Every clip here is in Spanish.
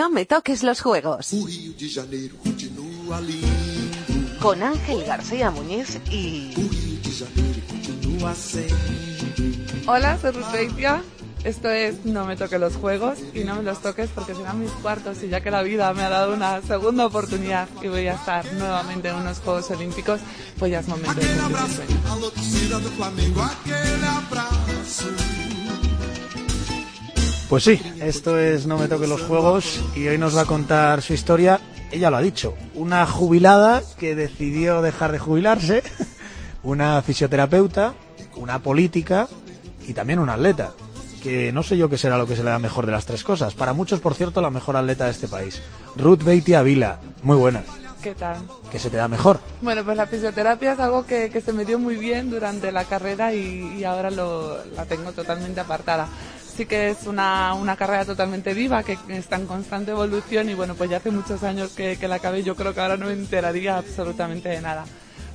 No me toques los juegos. O Rio de Janeiro continua lindo. Con Ángel García Muñiz y... Hola, soy Ruth. Esto es No me toques los juegos y no me los toques porque serán mis cuartos y ya que la vida me ha dado una segunda oportunidad y voy a estar nuevamente en unos Juegos Olímpicos, pues ya es momento de cumplir mi sueño. Pues sí, esto es No me toque los juegos y hoy nos va a contar su historia. Ella lo ha dicho, una jubilada que decidió dejar de jubilarse, una fisioterapeuta, una política y también una atleta. Que no sé yo qué será lo que se le da mejor de las tres cosas. Para muchos, por cierto, la mejor atleta de este país. Ruth Beitia Vila, muy buena. ¿Qué tal? ¿Qué se te da mejor? Bueno, pues la fisioterapia es algo que, que se me dio muy bien durante la carrera y, y ahora lo, la tengo totalmente apartada. Sí que es una, una carrera totalmente viva, que está en constante evolución y bueno, pues ya hace muchos años que, que la acabé, yo creo que ahora no me enteraría absolutamente de nada.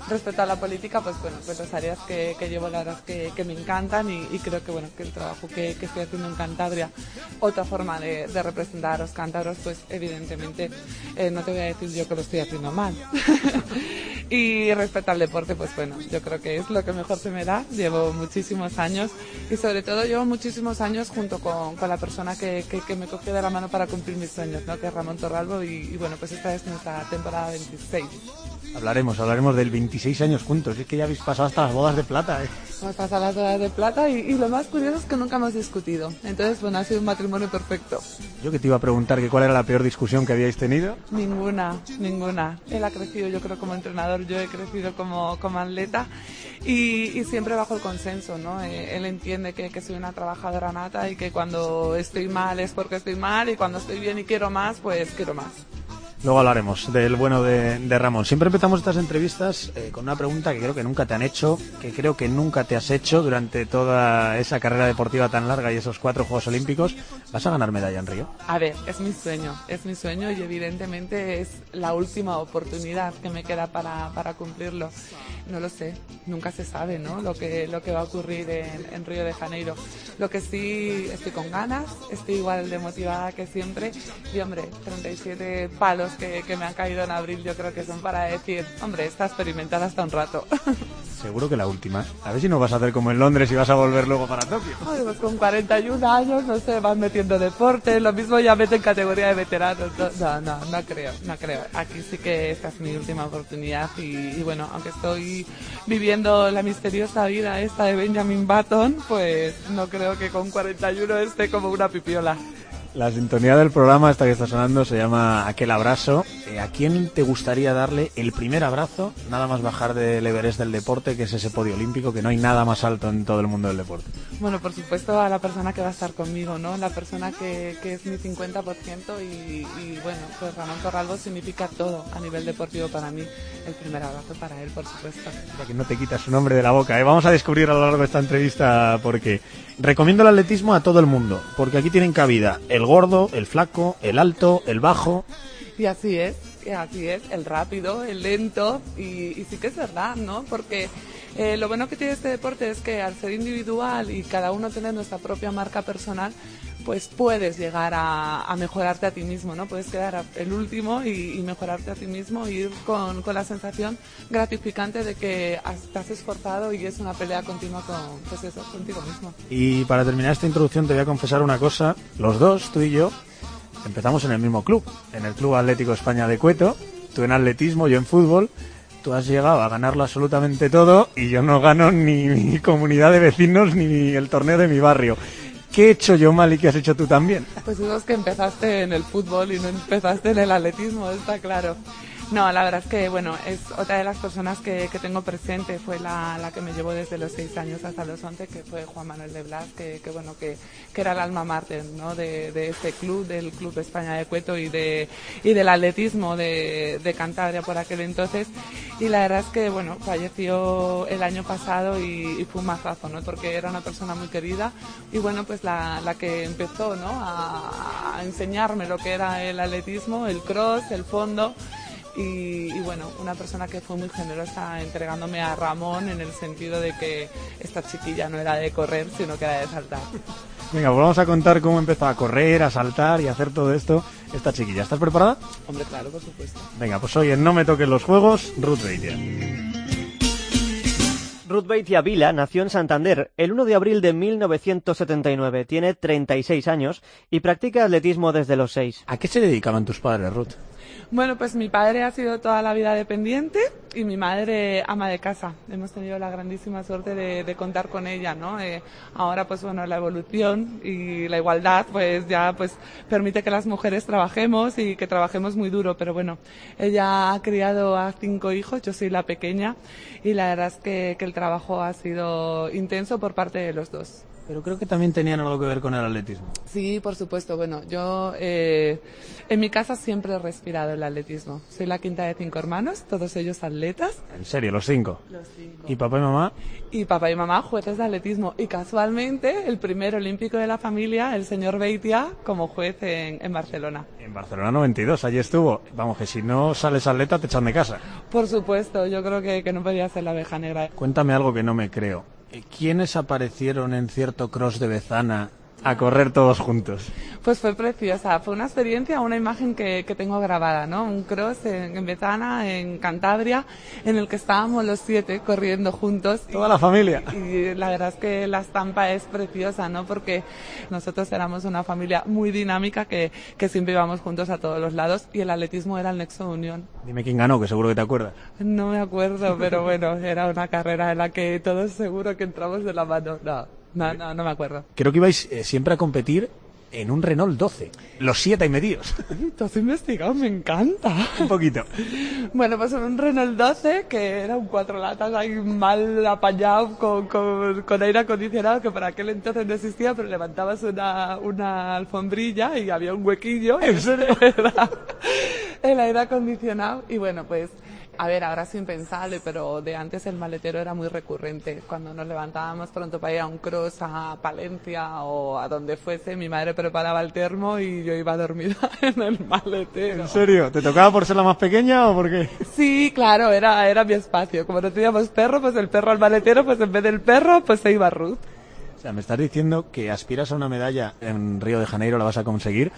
Respecto a la política, pues bueno, pues las áreas que, llevo la verdad que, que me encantan y, creo que bueno, que el trabajo que, estoy haciendo en Cantabria, otra forma de, representar a los cántabros, pues evidentemente eh, no te voy a decir yo que lo estoy haciendo mal. y respecto al deporte, pues bueno, yo creo que es lo que mejor se me da. Llevo muchísimos años y sobre todo llevo muchísimos años junto con, la persona que, me cogió de la mano para cumplir mis sueños, ¿no? que es Ramón Torralbo y bueno, pues esta es nuestra temporada 26. Hablaremos, hablaremos del 26 años juntos. Es que ya habéis pasado hasta las bodas de plata, ¿eh? Hemos pasado las horas de plata y, y lo más curioso es que nunca hemos discutido. Entonces, bueno, ha sido un matrimonio perfecto. Yo que te iba a preguntar que cuál era la peor discusión que habíais tenido. Ninguna, ninguna. Él ha crecido, yo creo, como entrenador, yo he crecido como, como atleta y, y siempre bajo el consenso, ¿no? Eh, él entiende que, que soy una trabajadora nata y que cuando estoy mal es porque estoy mal y cuando estoy bien y quiero más, pues quiero más. Luego hablaremos del bueno de, Ramón. Siempre empezamos estas entrevistas eh, con una pregunta que creo que nunca te han hecho, que creo que nunca te has hecho durante toda esa carrera deportiva tan larga y esos cuatro Juegos Olímpicos. ¿Vas a ganar medalla en Río? A ver, es mi sueño, es mi sueño y evidentemente es la última oportunidad que me queda para, para cumplirlo. No lo sé, nunca se sabe, ¿no? Lo que, lo que va a ocurrir en, en Río de Janeiro. Lo que sí estoy con ganas, estoy igual de motivada que siempre y hombre, 37 palos que, que me han caído en abril yo creo que son para decir, hombre, está experimentada hasta un rato. Seguro que la última. A ver si no vas a hacer como en Londres y vas a volver luego para Tokio. Ay, pues con 41 años, no sé, van metiendo deporte, lo mismo ya meten categoría de veteranos. No, no, no, no creo, no creo. Aquí sí que esta es mi última oportunidad y, y bueno, aunque estoy viviendo la misteriosa vida esta de Benjamin Button, pues no creo que con 41 esté como una pipiola. La sintonía del programa, esta que está sonando, se llama Aquel Abrazo. Eh, ¿A quién te gustaría darle el primer abrazo, nada más bajar del Everest del deporte, que es ese podio olímpico, que no hay nada más alto en todo el mundo del deporte? Bueno, por supuesto a la persona que va a estar conmigo, ¿no? La persona que, que es mi 50% y, y bueno, pues Ramón Torralbo significa todo a nivel deportivo para mí. El primer abrazo para él, por supuesto. Mira que no te quitas su nombre de la boca. ¿eh? Vamos a descubrir a lo largo de esta entrevista por qué. Recomiendo el atletismo a todo el mundo, porque aquí tienen cabida el gordo, el flaco, el alto, el bajo. Y así es, así es, el rápido, el lento, y, y sí que es verdad, ¿no? Porque eh, lo bueno que tiene este deporte es que al ser individual y cada uno tener nuestra propia marca personal, pues puedes llegar a, mejorarte a ti mismo, ¿no? Puedes quedar el último y, mejorarte a ti mismo y ir con, la sensación gratificante de que has esforzado y es una pelea continua con, pues eso, contigo mismo. Y para terminar esta introducción te voy a confesar una cosa. Los dos, tú y yo, empezamos en el mismo club, en el Club Atlético España de Cueto. Tú en atletismo, yo en fútbol. Tú has llegado a ganarlo absolutamente todo y yo no gano ni mi comunidad de vecinos ni el torneo de mi barrio. ¿Qué he hecho yo mal y qué has hecho tú también? Pues eso es que empezaste en el fútbol y no empezaste en el atletismo, está claro. No, la verdad es que, bueno, es otra de las personas que, que tengo presente, fue la, la que me llevó desde los 6 años hasta los 11, que fue Juan Manuel de Blas, que, que bueno, que, que era el alma mater, ¿no? De, de este club, del Club España de Cueto y de, y del atletismo de, de Cantabria por aquel entonces. Y la verdad es que, bueno, falleció el año pasado y, y fue un mazazo, ¿no? Porque era una persona muy querida y bueno, pues la, la que empezó, ¿no? A, a enseñarme lo que era el atletismo, el cross, el fondo. Y, y bueno, una persona que fue muy generosa entregándome a Ramón en el sentido de que esta chiquilla no era de correr, sino que era de saltar. Venga, pues vamos a contar cómo empezó a correr, a saltar y a hacer todo esto esta chiquilla. ¿Estás preparada? Hombre, claro, por supuesto. Venga, pues hoy en No me toquen los juegos, Ruth Beitia. Ruth Beitia Vila nació en Santander el 1 de abril de 1979. Tiene 36 años y practica atletismo desde los 6. ¿A qué se dedicaban tus padres, Ruth? Bueno, pues mi padre ha sido toda la vida dependiente y mi madre ama de casa. Hemos tenido la grandísima suerte de, contar con ella, ¿no? Eh, ahora, pues bueno, la evolución y la igualdad, pues ya, pues permite que las mujeres trabajemos y que trabajemos muy duro. Pero bueno, ella ha criado a cinco hijos, yo soy la pequeña y la verdad es que el trabajo ha sido intenso por parte de los dos. Pero creo que también tenían algo que ver con el atletismo. Sí, por supuesto. Bueno, yo eh, en mi casa siempre he respirado el atletismo. Soy la quinta de cinco hermanos, todos ellos atletas. En serio, los cinco. Los cinco. ¿Y papá y mamá? Y papá y mamá jueces de atletismo. Y casualmente, el primer olímpico de la familia, el señor Beitia, como juez en, en Barcelona. En Barcelona 92, allí estuvo. Vamos, que si no sales atleta te echan de casa. Por supuesto, yo creo que, que no podía ser la abeja negra. Cuéntame algo que no me creo. ¿Quiénes aparecieron en cierto cross de Bezana a correr todos juntos? Pues fue preciosa, fue una experiencia, una imagen que, que tengo grabada, ¿no? Un cross en, en Betana, en Cantabria, en el que estábamos los siete corriendo juntos. Toda la familia. Y la verdad es que la estampa es preciosa, ¿no? Porque nosotros éramos una familia muy dinámica que, que siempre íbamos juntos a todos los lados y el atletismo era el nexo de unión. Dime quién ganó, que seguro que te acuerdas. No me acuerdo, pero bueno, era una carrera en la que todos seguro que entramos de la mano. No, no, no, no me acuerdo. Creo que ibais eh, siempre a competir en un Renault 12. Los siete y medios. Tú has investigado, me encanta. un poquito. Bueno, pues un Renault 12 que era un cuatro latas ahí mal apañado con, con, con aire acondicionado que para aquel entonces no existía, pero levantabas una, una alfombrilla y había un huequillo. ¿En serio? Era el aire acondicionado y bueno, pues a ver, ahora es impensable, pero de antes el maletero era muy recurrente. Cuando nos levantábamos pronto para ir a un cross a Palencia o a donde fuese, mi madre preparaba el termo y yo iba dormida en el maletero. ¿En serio? ¿Te tocaba por ser la más pequeña o por qué? Sí, claro, era, era mi espacio. Como no teníamos perro, pues el perro al maletero, pues en vez del perro, pues se iba Ruth. O sea, me estás diciendo que aspiras a una medalla en Río de Janeiro, la vas a conseguir,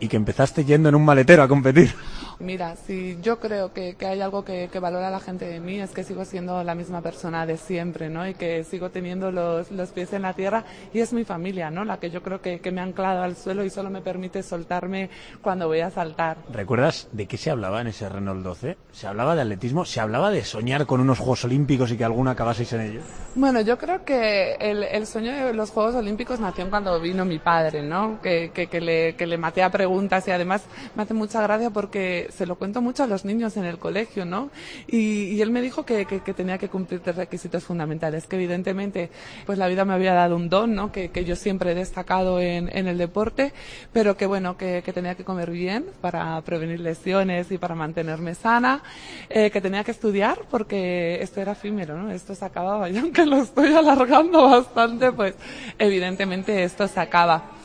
y que empezaste yendo en un maletero a competir. Mira, si yo creo que, que hay algo que, que, valora la gente de mí es que sigo siendo la misma persona de siempre, ¿no? Y que sigo teniendo los, los pies en la tierra y es mi familia, ¿no? La que yo creo que, que me ha anclado al suelo y solo me permite soltarme cuando voy a saltar. ¿Recuerdas de qué se hablaba en ese Renault 12? ¿Se hablaba de atletismo? ¿Se hablaba de soñar con unos Juegos Olímpicos y que alguna acabaseis en ellos? Bueno, yo creo que el, el sueño de los Juegos Olímpicos nació cuando vino mi padre, ¿no? Que, que, le, que le maté a preguntas y además me hace mucha gracia porque se lo cuento mucho a los niños en el colegio, ¿no? Y, él me dijo que, tenía que cumplir tres requisitos fundamentales, que evidentemente pues la vida me había dado un don, ¿no? Que, yo siempre he destacado en, en el deporte, pero que bueno, que, que tenía que comer bien para prevenir lesiones y para mantenerme sana, eh, que tenía que estudiar porque esto era efímero, ¿no? Esto se acababa y aunque lo estoy alargando bastante, pues evidentemente esto se acaba.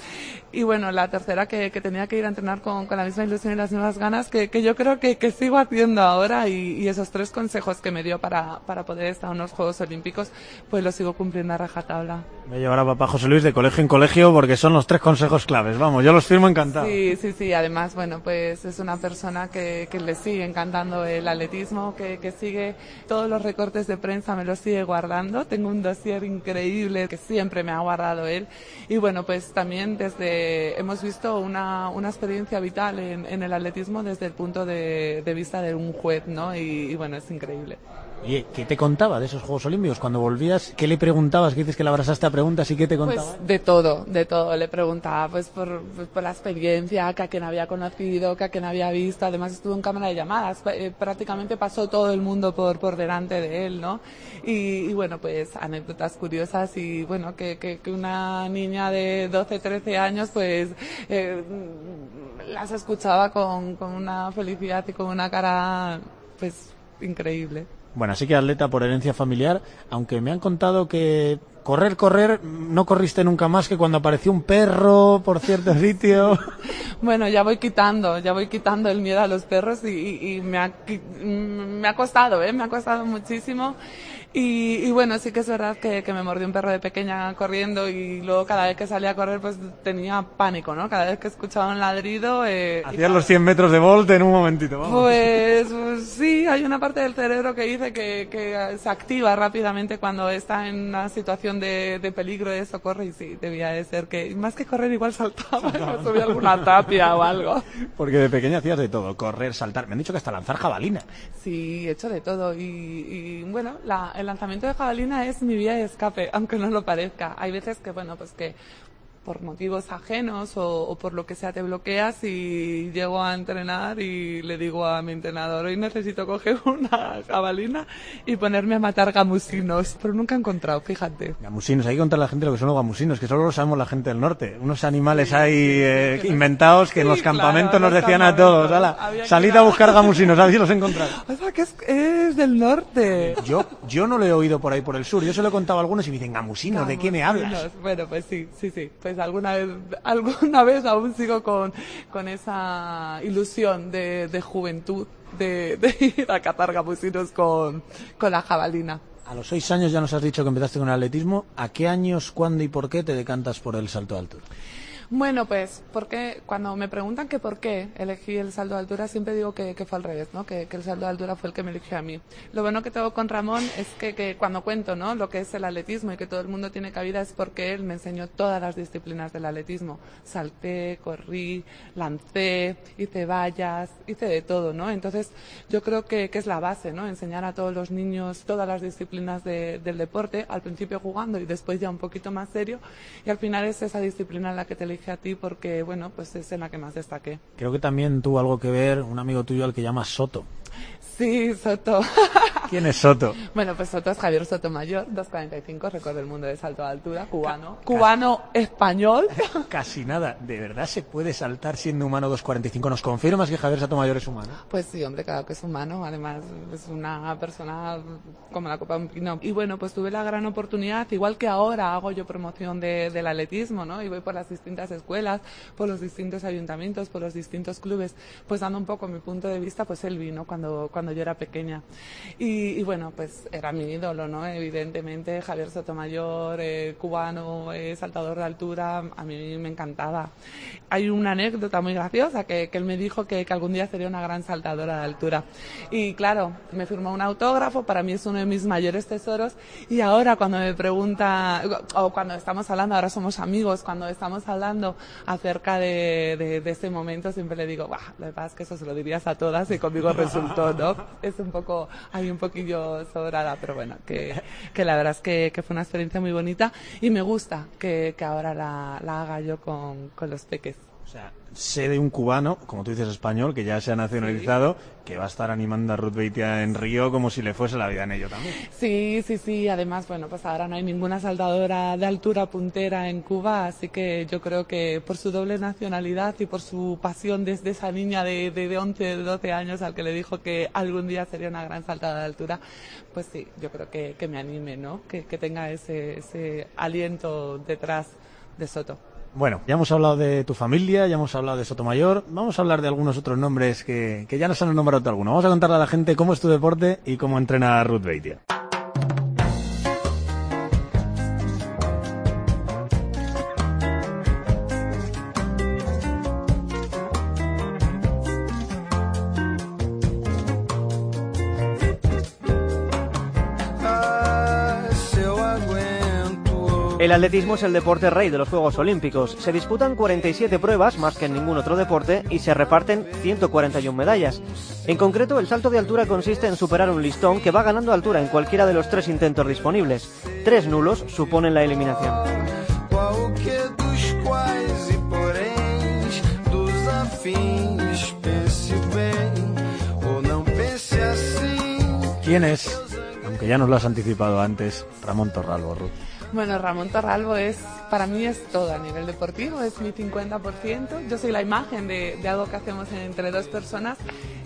Y bueno, la tercera que, que tenía que ir a entrenar con, con, la misma ilusión y las mismas ganas que, que yo creo que, que, sigo haciendo ahora y, y, esos tres consejos que me dio para, para poder estar en los Juegos Olímpicos, pues los sigo cumpliendo a rajatabla. Me llevará papá José Luis de colegio en colegio porque son los tres consejos claves. Vamos, yo los firmo encantado. Sí, sí, sí. Además, bueno, pues es una persona que, que le sigue encantando el atletismo, que, que sigue todos los recortes de prensa, me los sigue guardando. Tengo un dossier increíble que siempre me ha guardado él. Y bueno, pues también desde hemos visto una, una experiencia vital en, en, el atletismo desde el punto de, de vista de un juez, ¿no? Y, y, bueno, es increíble. Oye, ¿qué te contaba de esos Juegos Olímpicos? Cuando volvías, ¿qué le preguntabas? ¿Qué dices que le abrazaste a preguntas y qué te contaba? Pues de todo, de todo. Le preguntaba pues por, pues, por la experiencia, que a quien había conocido, que a quien había visto. Además estuvo en cámara de llamadas. Eh, prácticamente pasó todo el mundo por, por delante de él, ¿no? Y, y bueno, pues anécdotas curiosas y bueno, que, que, una niña de 12, 13 años pues eh, las escuchaba con, con una felicidad y con una cara pues increíble. Bueno, así que atleta por herencia familiar, aunque me han contado que correr, correr, no corriste nunca más que cuando apareció un perro por cierto sitio. Bueno, ya voy quitando, ya voy quitando el miedo a los perros y, y, y me, ha, me ha costado, ¿eh? Me ha costado muchísimo. Y, y bueno, sí que es verdad que, que me mordió un perro de pequeña corriendo y luego cada vez que salía a correr pues tenía pánico, ¿no? Cada vez que escuchaba un ladrido... Eh, Hacías los 100 metros de volt en un momentito, vamos. Pues, pues sí, hay una parte del cerebro que dice que, que se activa rápidamente cuando está en una situación de, de peligro de socorro y sí, debía de ser que más que correr igual saltaba, me subía alguna tapia o algo. Porque de pequeña hacías de todo, correr, saltar. Me han dicho que hasta lanzar jabalina. Sí, he hecho de todo y, y, bueno, la, el lanzamiento de jabalina es mi vía de escape, aunque no lo parezca. Hay veces que, bueno, pues que por motivos ajenos o, o, por lo que sea te bloqueas y llego a entrenar y le digo a mi entrenador, hoy necesito coger una jabalina y ponerme a matar gamusinos, pero nunca he encontrado, fíjate. Gamusinos, hay que contarle a la gente lo que son los gamusinos, que solo lo sabemos la gente del norte. Unos animales sí, ahí eh, que inventados que sí, en los campamentos claro, nos decían a todos, salid a buscar gamusinos, a ver si los encontráis. O sea, que es, es, del norte. Yo, yo no lo he oído por ahí por el sur, yo se lo he contado a algunos y me dicen, gamusinos, gamusinos. ¿de qué me hablas? Bueno, pues sí, sí, sí. Pues alguna vez, alguna vez aún sigo con, con esa ilusión de, de juventud de, ir a cazar gamusinos con, con la jabalina. A los seis años ya nos has dicho que empezaste con el atletismo. ¿A qué años, cuándo y por qué te decantas por el salto altura? Bueno, pues porque cuando me preguntan que por qué elegí el salto de altura, siempre digo que, que fue al revés, ¿no? Que, el salto de altura fue el que me eligió a mí. Lo bueno que tengo con Ramón es que, cuando cuento, ¿no? Lo que es el atletismo y que todo el mundo tiene cabida es porque él me enseñó todas las disciplinas del atletismo. Salté, corrí, lancé, hice vallas, hice de todo, ¿no? Entonces yo creo que, que es la base, ¿no? Enseñar a todos los niños todas las disciplinas de, del deporte, al principio jugando y después ya un poquito más serio y al final es esa disciplina en la que te elige a ti porque, bueno, pues es en la que más destaqué. Creo que también tuvo algo que ver un amigo tuyo al que llamas Soto. Sí, Soto. ¿Quién es Soto? Bueno, pues Soto es Javier Sotomayor, 245, récord del mundo de salto de altura, cubano. Cubano español. Casi nada. ¿De verdad se puede saltar siendo humano 245? ¿Nos confirmas que Javier Sotomayor es humano? Pues sí, hombre, claro que es humano. Además, es una persona como la copa de un pino. Y bueno, pues tuve la gran oportunidad, igual que ahora hago yo promoción de, del atletismo, ¿no? Y voy por las distintas escuelas, por los distintos ayuntamientos, por los distintos clubes, pues dando un poco mi punto de vista, pues él vino cuando, cuando yo era pequeña. Y, y, bueno, pues era mi ídolo, ¿no? Evidentemente, Javier Sotomayor, eh, cubano, eh, saltador de altura, a mí me encantaba. Hay una anécdota muy graciosa que, que él me dijo que, que, algún día sería una gran saltadora de altura. Y claro, me firmó un autógrafo, para mí es uno de mis mayores tesoros. Y ahora cuando me pregunta, o cuando estamos hablando, ahora somos amigos, cuando estamos hablando acerca de, de, de ese momento, siempre le digo, bah, lo que pasa es que eso se lo dirías a todas y conmigo resultó, ¿no? Es un poco, hay un poquillo sobrada, pero bueno, que, que la verdad es que, fue una experiencia muy bonita y me gusta que, que ahora la, la, haga yo con, con los peques. O sea, sé de un cubano, como tú dices español, que ya se ha nacionalizado, que va a estar animando a Ruth Beitia en Río como si le fuese la vida en ello también. Sí, sí, sí. Además, bueno, pues ahora no hay ninguna saltadora de altura puntera en Cuba, así que yo creo que por su doble nacionalidad y por su pasión desde esa niña de, de, de 11, de 12 años al que le dijo que algún día sería una gran saltadora de altura, pues sí, yo creo que, que me anime, ¿no? Que, que tenga ese, ese aliento detrás de Soto. Bueno, ya hemos hablado de tu familia, ya hemos hablado de Sotomayor, vamos a hablar de algunos otros nombres que, que ya nos han nombrado algunos. Vamos a contarle a la gente cómo es tu deporte y cómo entrena Ruth Beitia. El atletismo es el deporte rey de los Juegos Olímpicos. Se disputan 47 pruebas, más que en ningún otro deporte, y se reparten 141 medallas. En concreto, el salto de altura consiste en superar un listón que va ganando altura en cualquiera de los tres intentos disponibles. Tres nulos suponen la eliminación. ¿Quién es? Aunque ya nos lo has anticipado antes, Ramón Torralbo, Ruth. Bueno, Ramón Torralbo es, para mí es todo a nivel deportivo, es mi 50%. Yo soy la imagen de, de algo que hacemos entre dos personas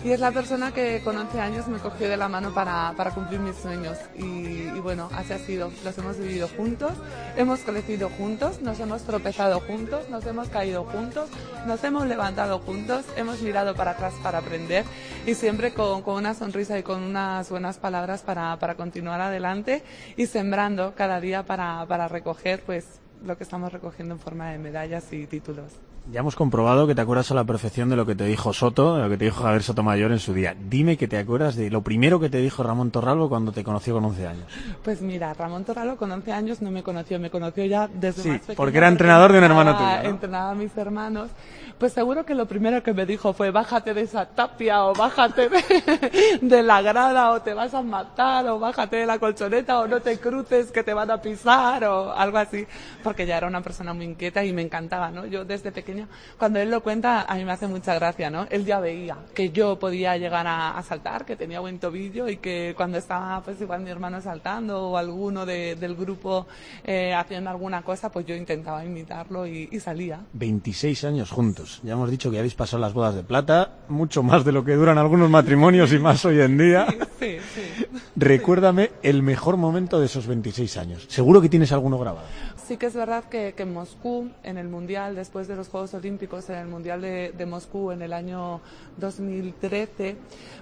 y es la persona que con 11 años me cogió de la mano para, para cumplir mis sueños. Y, y, bueno, así ha sido. Los hemos vivido juntos, hemos crecido juntos, nos hemos tropezado juntos, nos hemos caído juntos, nos hemos levantado juntos, hemos mirado para atrás para aprender y siempre con, con una sonrisa y con unas buenas palabras para, para continuar adelante y sembrando cada día para, para recoger pues lo que estamos recogiendo en forma de medallas y títulos. Ya hemos comprobado que te acuerdas a la perfección de lo que te dijo Soto, de lo que te dijo Javier Sotomayor en su día. Dime que te acuerdas de lo primero que te dijo Ramón Torralbo cuando te conoció con 11 años. Pues mira, Ramón Torralbo con 11 años no me conoció, me conoció ya desde sí, más pequeño. porque era entrenador de un hermano tuyo. ¿no? Entrenaba a mis hermanos. Pues seguro que lo primero que me dijo fue bájate de esa tapia o bájate de, de la grada o te vas a matar o bájate de la colchoneta o no te cruces que te van a pisar o algo así. Porque ya era una persona muy inquieta y me encantaba, ¿no? Yo desde pequeña, cuando él lo cuenta, a mí me hace mucha gracia, ¿no? Él ya veía que yo podía llegar a, a saltar, que tenía buen tobillo y que cuando estaba pues igual mi hermano saltando o alguno de, del grupo eh, haciendo alguna cosa, pues yo intentaba imitarlo y, y salía. 26 años juntos. Ya hemos dicho que habéis pasado las bodas de plata, mucho más de lo que duran algunos matrimonios y más hoy en día. Sí, sí, sí. Recuérdame el mejor momento de esos 26 años. Seguro que tienes alguno grabado. Sí que es verdad que, en Moscú, en el Mundial, después de los Juegos Olímpicos, en el Mundial de, de Moscú en el año 2013,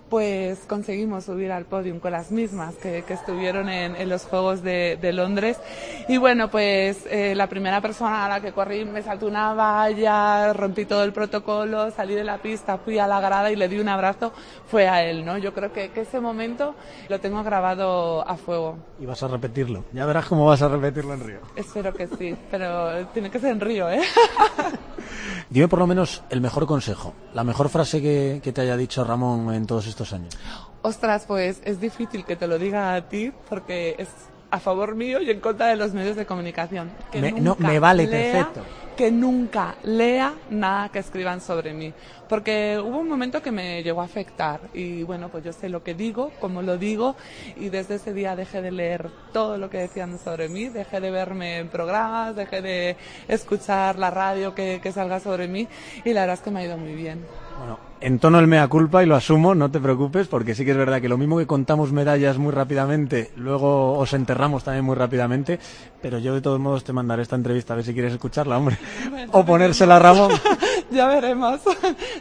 pues conseguimos subir al podium con las mismas que, que estuvieron en, en, los Juegos de, de, Londres. Y bueno, pues eh, la primera persona a la que corrí me saltó una valla, rompí todo el protocolo, salí de la pista, fui a la grada y le di un abrazo, fue a él, ¿no? Yo creo que, que ese momento lo tengo grabado a fuego. Y vas a repetirlo. Ya verás cómo vas a repetirlo en Río. Espero que sí, pero tiene que ser en Río, ¿eh? Dime por lo menos el mejor consejo, la mejor frase que, que te haya dicho Ramón en todos estos años. Ostras, pues es difícil que te lo diga a ti porque es a favor mío y en contra de los medios de comunicación. Que me, no, me vale lea, perfecto. Que nunca lea nada que escriban sobre mí. Porque hubo un momento que me llegó a afectar y bueno, pues yo sé lo que digo, cómo lo digo y desde ese día dejé de leer todo lo que decían sobre mí, dejé de verme en programas, dejé de escuchar la radio que, que salga sobre mí y la verdad es que me ha ido muy bien. Bueno, en tono el mea culpa y lo asumo, no te preocupes, porque sí que es verdad que lo mismo que contamos medallas muy rápidamente, luego os enterramos también muy rápidamente, pero yo de todos modos te mandaré esta entrevista a ver si quieres escucharla, hombre. Bueno, o ponérsela a Ramón. ya veremos.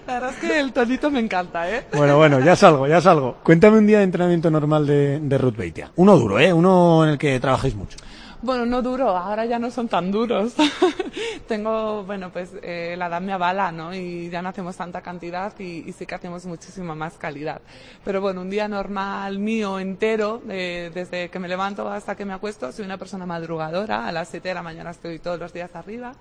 La verdad es que el tonito me encanta, ¿eh? Bueno, bueno, ya salgo, ya salgo. Cuéntame un día de entrenamiento normal de, de Ruth Beitia. Uno duro, ¿eh? Uno en el que trabajéis mucho. Bueno, no duro, ahora ya no son tan duros. Tengo, bueno, pues eh, la edad me avala, ¿no? Y ya no hacemos tanta cantidad y, y, sí que hacemos muchísima más calidad. Pero bueno, un día normal mío entero, eh, desde que me levanto hasta que me acuesto, soy una persona madrugadora, a las 7 de la mañana estoy todos los días arriba.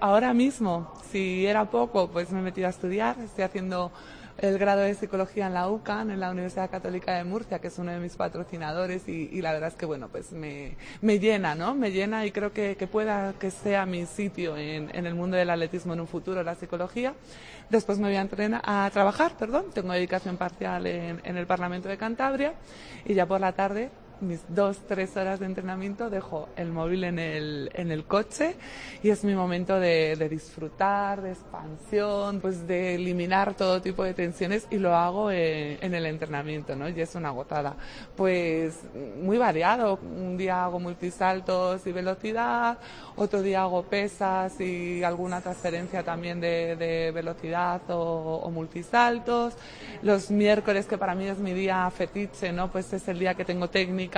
Ahora mismo, si era poco, pues me he metido a estudiar, estoy haciendo el grado de psicología en la UCAN, en la Universidad Católica de Murcia, que es uno de mis patrocinadores y, la verdad es que bueno, pues me, me, llena, ¿no? Me llena y creo que, que pueda que sea mi sitio en, en, el mundo del atletismo en un futuro, la psicología. Después me voy a, entrenar, a trabajar, perdón, tengo dedicación parcial en el Parlamento de Cantabria y ya por la tarde mis dos, tres horas de entrenamiento dejo el móvil en el, en el coche y es mi momento de, de, disfrutar, de expansión, pues de eliminar todo tipo de tensiones y lo hago en, en, el entrenamiento, ¿no? Y es una gotada. Pues muy variado. Un día hago multisaltos y velocidad, otro día hago pesas y alguna transferencia también de, de velocidad o, o multisaltos. Los miércoles, que para mí es mi día fetiche, ¿no? Pues es el día que tengo técnica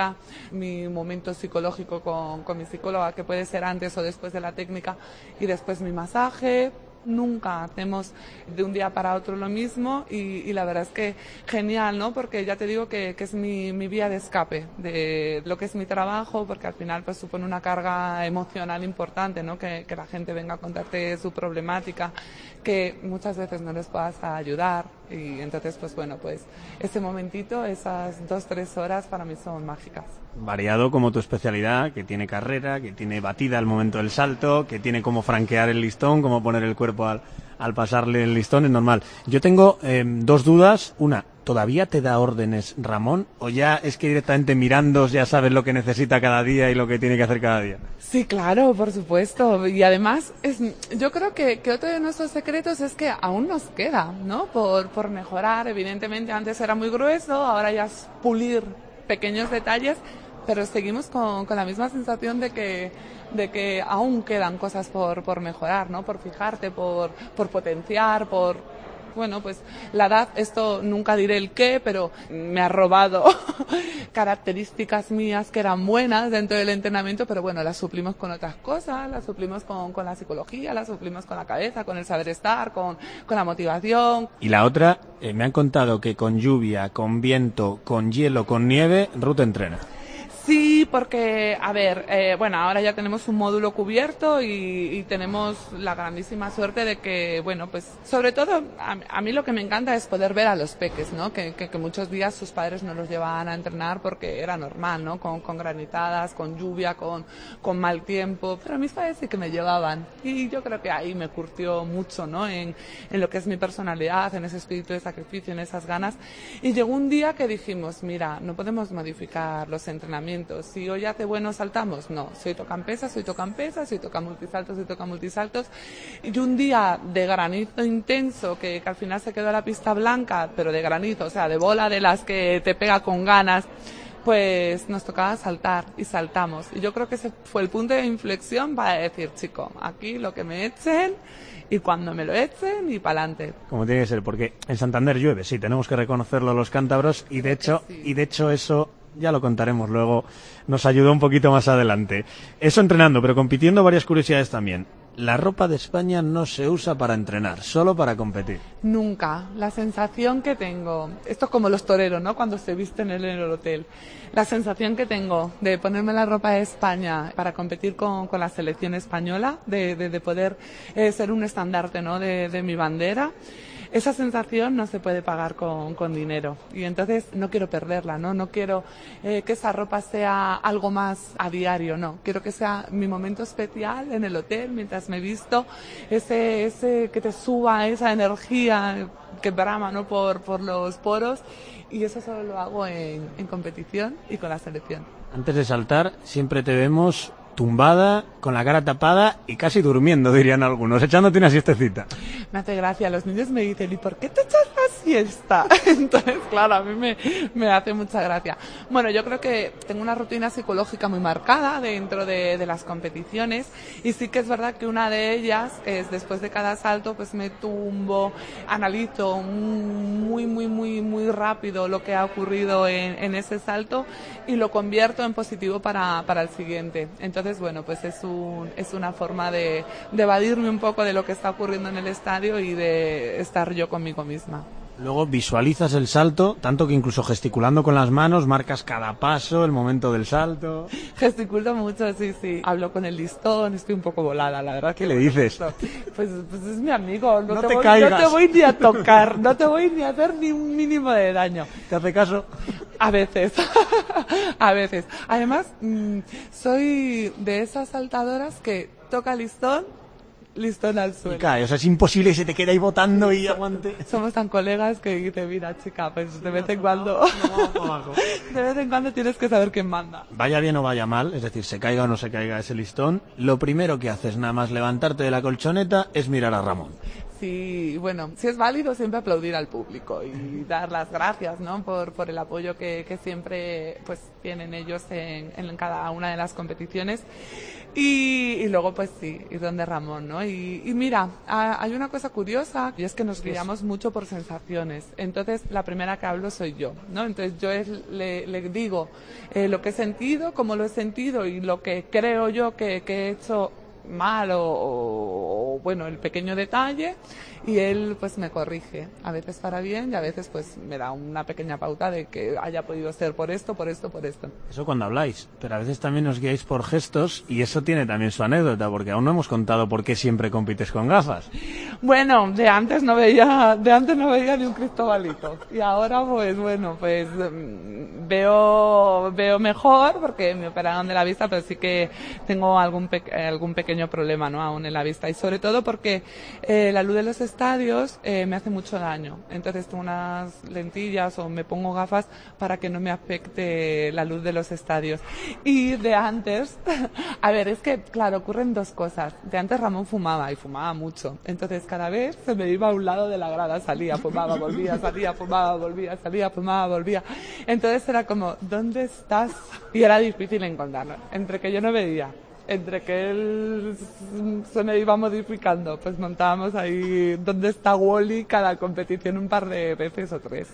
mi momento psicológico con, con mi psicóloga, que puede ser antes o después de la técnica, y después mi masaje, nunca hacemos de un día para otro lo mismo y, y, la verdad es que genial, ¿no? Porque ya te digo que, que es mi, mi, vía de escape de lo que es mi trabajo, porque al final pues supone una carga emocional importante, ¿no? Que, que la gente venga a contarte su problemática, que muchas veces no les puedas ayudar y entonces pues bueno, pues ese momentito, esas dos, tres horas para mí son mágicas variado como tu especialidad, que tiene carrera, que tiene batida al momento del salto, que tiene cómo franquear el listón, cómo poner el cuerpo al, al pasarle el listón, es normal. Yo tengo eh, dos dudas. Una, ¿todavía te da órdenes Ramón? ¿O ya es que directamente mirando ya sabes lo que necesita cada día y lo que tiene que hacer cada día? Sí, claro, por supuesto. Y además, yo creo que, otro de nuestros secretos es que aún nos queda, ¿no? Por, mejorar. Evidentemente, antes era muy grueso, ahora ya es pulir pequeños detalles, pero seguimos con, la misma sensación de que, de que aún quedan cosas por, por mejorar, ¿no? Por fijarte, por, por potenciar, por, bueno, pues la edad, esto nunca diré el qué, pero me ha robado características mías que eran buenas dentro del entrenamiento, pero bueno, las suplimos con otras cosas, las suplimos con, con la psicología, las suplimos con la cabeza, con el saber estar, con, con la motivación. Y la otra, eh, me han contado que con lluvia, con viento, con hielo, con nieve, Ruth entrena. Sí, porque, a ver, eh, bueno, ahora ya tenemos un módulo cubierto y, y, tenemos la grandísima suerte de que, bueno, pues sobre todo a, a, mí lo que me encanta es poder ver a los peques, ¿no? Que, que, muchos días sus padres no los llevaban a entrenar porque era normal, ¿no? Con, con granitadas, con lluvia, con, mal tiempo, pero mis padres sí que me llevaban y yo creo que ahí me curtió mucho, ¿no? En lo que es mi personalidad, en ese espíritu de sacrificio, en esas ganas. Y llegó un día que dijimos, mira, no podemos modificar los entrenamientos si hoy hace bueno saltamos, no. Si hoy tocan pesas, hoy tocan pesas, si hoy tocan multisaltos, hoy tocan multisaltos. Y un día de granizo intenso, que, que al final se quedó la pista blanca, pero de granizo, o sea, de bola de las que te pega con ganas, pues nos tocaba saltar y saltamos. Y yo creo que ese fue el punto de inflexión para decir, chico, aquí lo que me echen y cuando me lo echen y para adelante. Como tiene que ser, porque en Santander llueve, sí, tenemos que reconocerlo los cántabros y de hecho, sí. y de hecho eso ya lo contaremos luego, nos ayudó un poquito más adelante. Eso entrenando, pero compitiendo varias curiosidades también. La ropa de España no se usa para entrenar, solo para competir. Nunca. La sensación que tengo, esto es como los toreros, ¿no? Cuando se visten en el hotel. La sensación que tengo de ponerme la ropa de España para competir con, con la selección española, de, de, de poder eh, ser un estandarte, ¿no? De, de mi bandera esa sensación no se puede pagar con, con, dinero y entonces no quiero perderla, ¿no? No quiero eh, que esa ropa sea algo más a diario, no. Quiero que sea mi momento especial en el hotel mientras me visto, ese, ese que te suba esa energía que brama, ¿no? Por, por los poros y eso solo lo hago en, en competición y con la selección. Antes de saltar, siempre te vemos tumbada, con la cara tapada y casi durmiendo, dirían algunos, echándote una siestecita. Me hace gracia, los niños me dicen, ¿y por qué te echas la siesta? Entonces, claro, a mí me, me hace mucha gracia. Bueno, yo creo que tengo una rutina psicológica muy marcada dentro de, de, las competiciones y sí que es verdad que una de ellas es después de cada salto, pues me tumbo, analizo muy, muy, muy, muy rápido lo que ha ocurrido en, en ese salto y lo convierto en positivo para, para el siguiente. Entonces, entonces, bueno, pues es, un, es una forma de, de evadirme un poco de lo que está ocurriendo en el estadio y de estar yo conmigo misma. Luego visualizas el salto, tanto que incluso gesticulando con las manos, marcas cada paso, el momento del salto. Gesticulo mucho, sí, sí. Hablo con el listón, estoy un poco volada, la verdad. ¿Qué le dices? Pues, pues es mi amigo, no, no te, te voy, caigas. no te voy ni a tocar, no te voy ni a hacer ni un mínimo de daño. ¿Te hace caso? A veces, a veces. Además, mmm, soy de esas saltadoras que toca listón listón al suelo. Y cae, o sea, es imposible que se te quede ahí botando y aguante. Somos tan colegas que dice, mira, chica, pues de vez en cuando, de vez en cuando tienes que saber quién manda. Vaya bien o vaya mal, es decir, se caiga o no se caiga ese listón, lo primero que haces nada más levantarte de la colchoneta es mirar a Ramón. Sí, bueno, si es válido siempre aplaudir al público y dar las gracias, ¿no? Por, por el apoyo que, que siempre, pues, tienen ellos en, en cada una de las competiciones. Y, y, luego, pues sí, y donde Ramón, ¿no? Y, y mira, a, hay una cosa curiosa y es que nos guiamos mucho por sensaciones. Entonces, la primera que hablo soy yo, ¿no? Entonces, yo es, le, le, digo eh, lo que he sentido, cómo lo he sentido y lo que creo yo que, que he hecho mal o, o, bueno, el pequeño detalle y él pues me corrige, a veces para bien y a veces pues me da una pequeña pauta de que haya podido ser por esto, por esto, por esto. Eso cuando habláis, pero a veces también os guiáis por gestos y eso tiene también su anécdota porque aún no hemos contado por qué siempre compites con gafas. Bueno, de antes no veía, de antes no veía ni un cristobalito y ahora pues bueno, pues veo, veo mejor porque me operaron de la vista pero sí que tengo algún, pe algún pequeño problema, ¿no? Aún en la vista y sobre todo porque eh, la luz de los estadios eh, me hace mucho daño. Entonces tengo unas lentillas o me pongo gafas para que no me afecte la luz de los estadios. Y de antes, a ver, es que, claro, ocurren dos cosas. De antes Ramón fumaba y fumaba mucho. Entonces cada vez se me iba a un lado de la grada, salía, fumaba, volvía, salía, fumaba, volvía, salía, fumaba, volvía. Entonces era como, ¿dónde estás? Y era difícil encontrarlo. Entre que yo no veía, entre que él se me iba modificando, pues montábamos ahí dónde está Wally cada competición un par de veces o tres.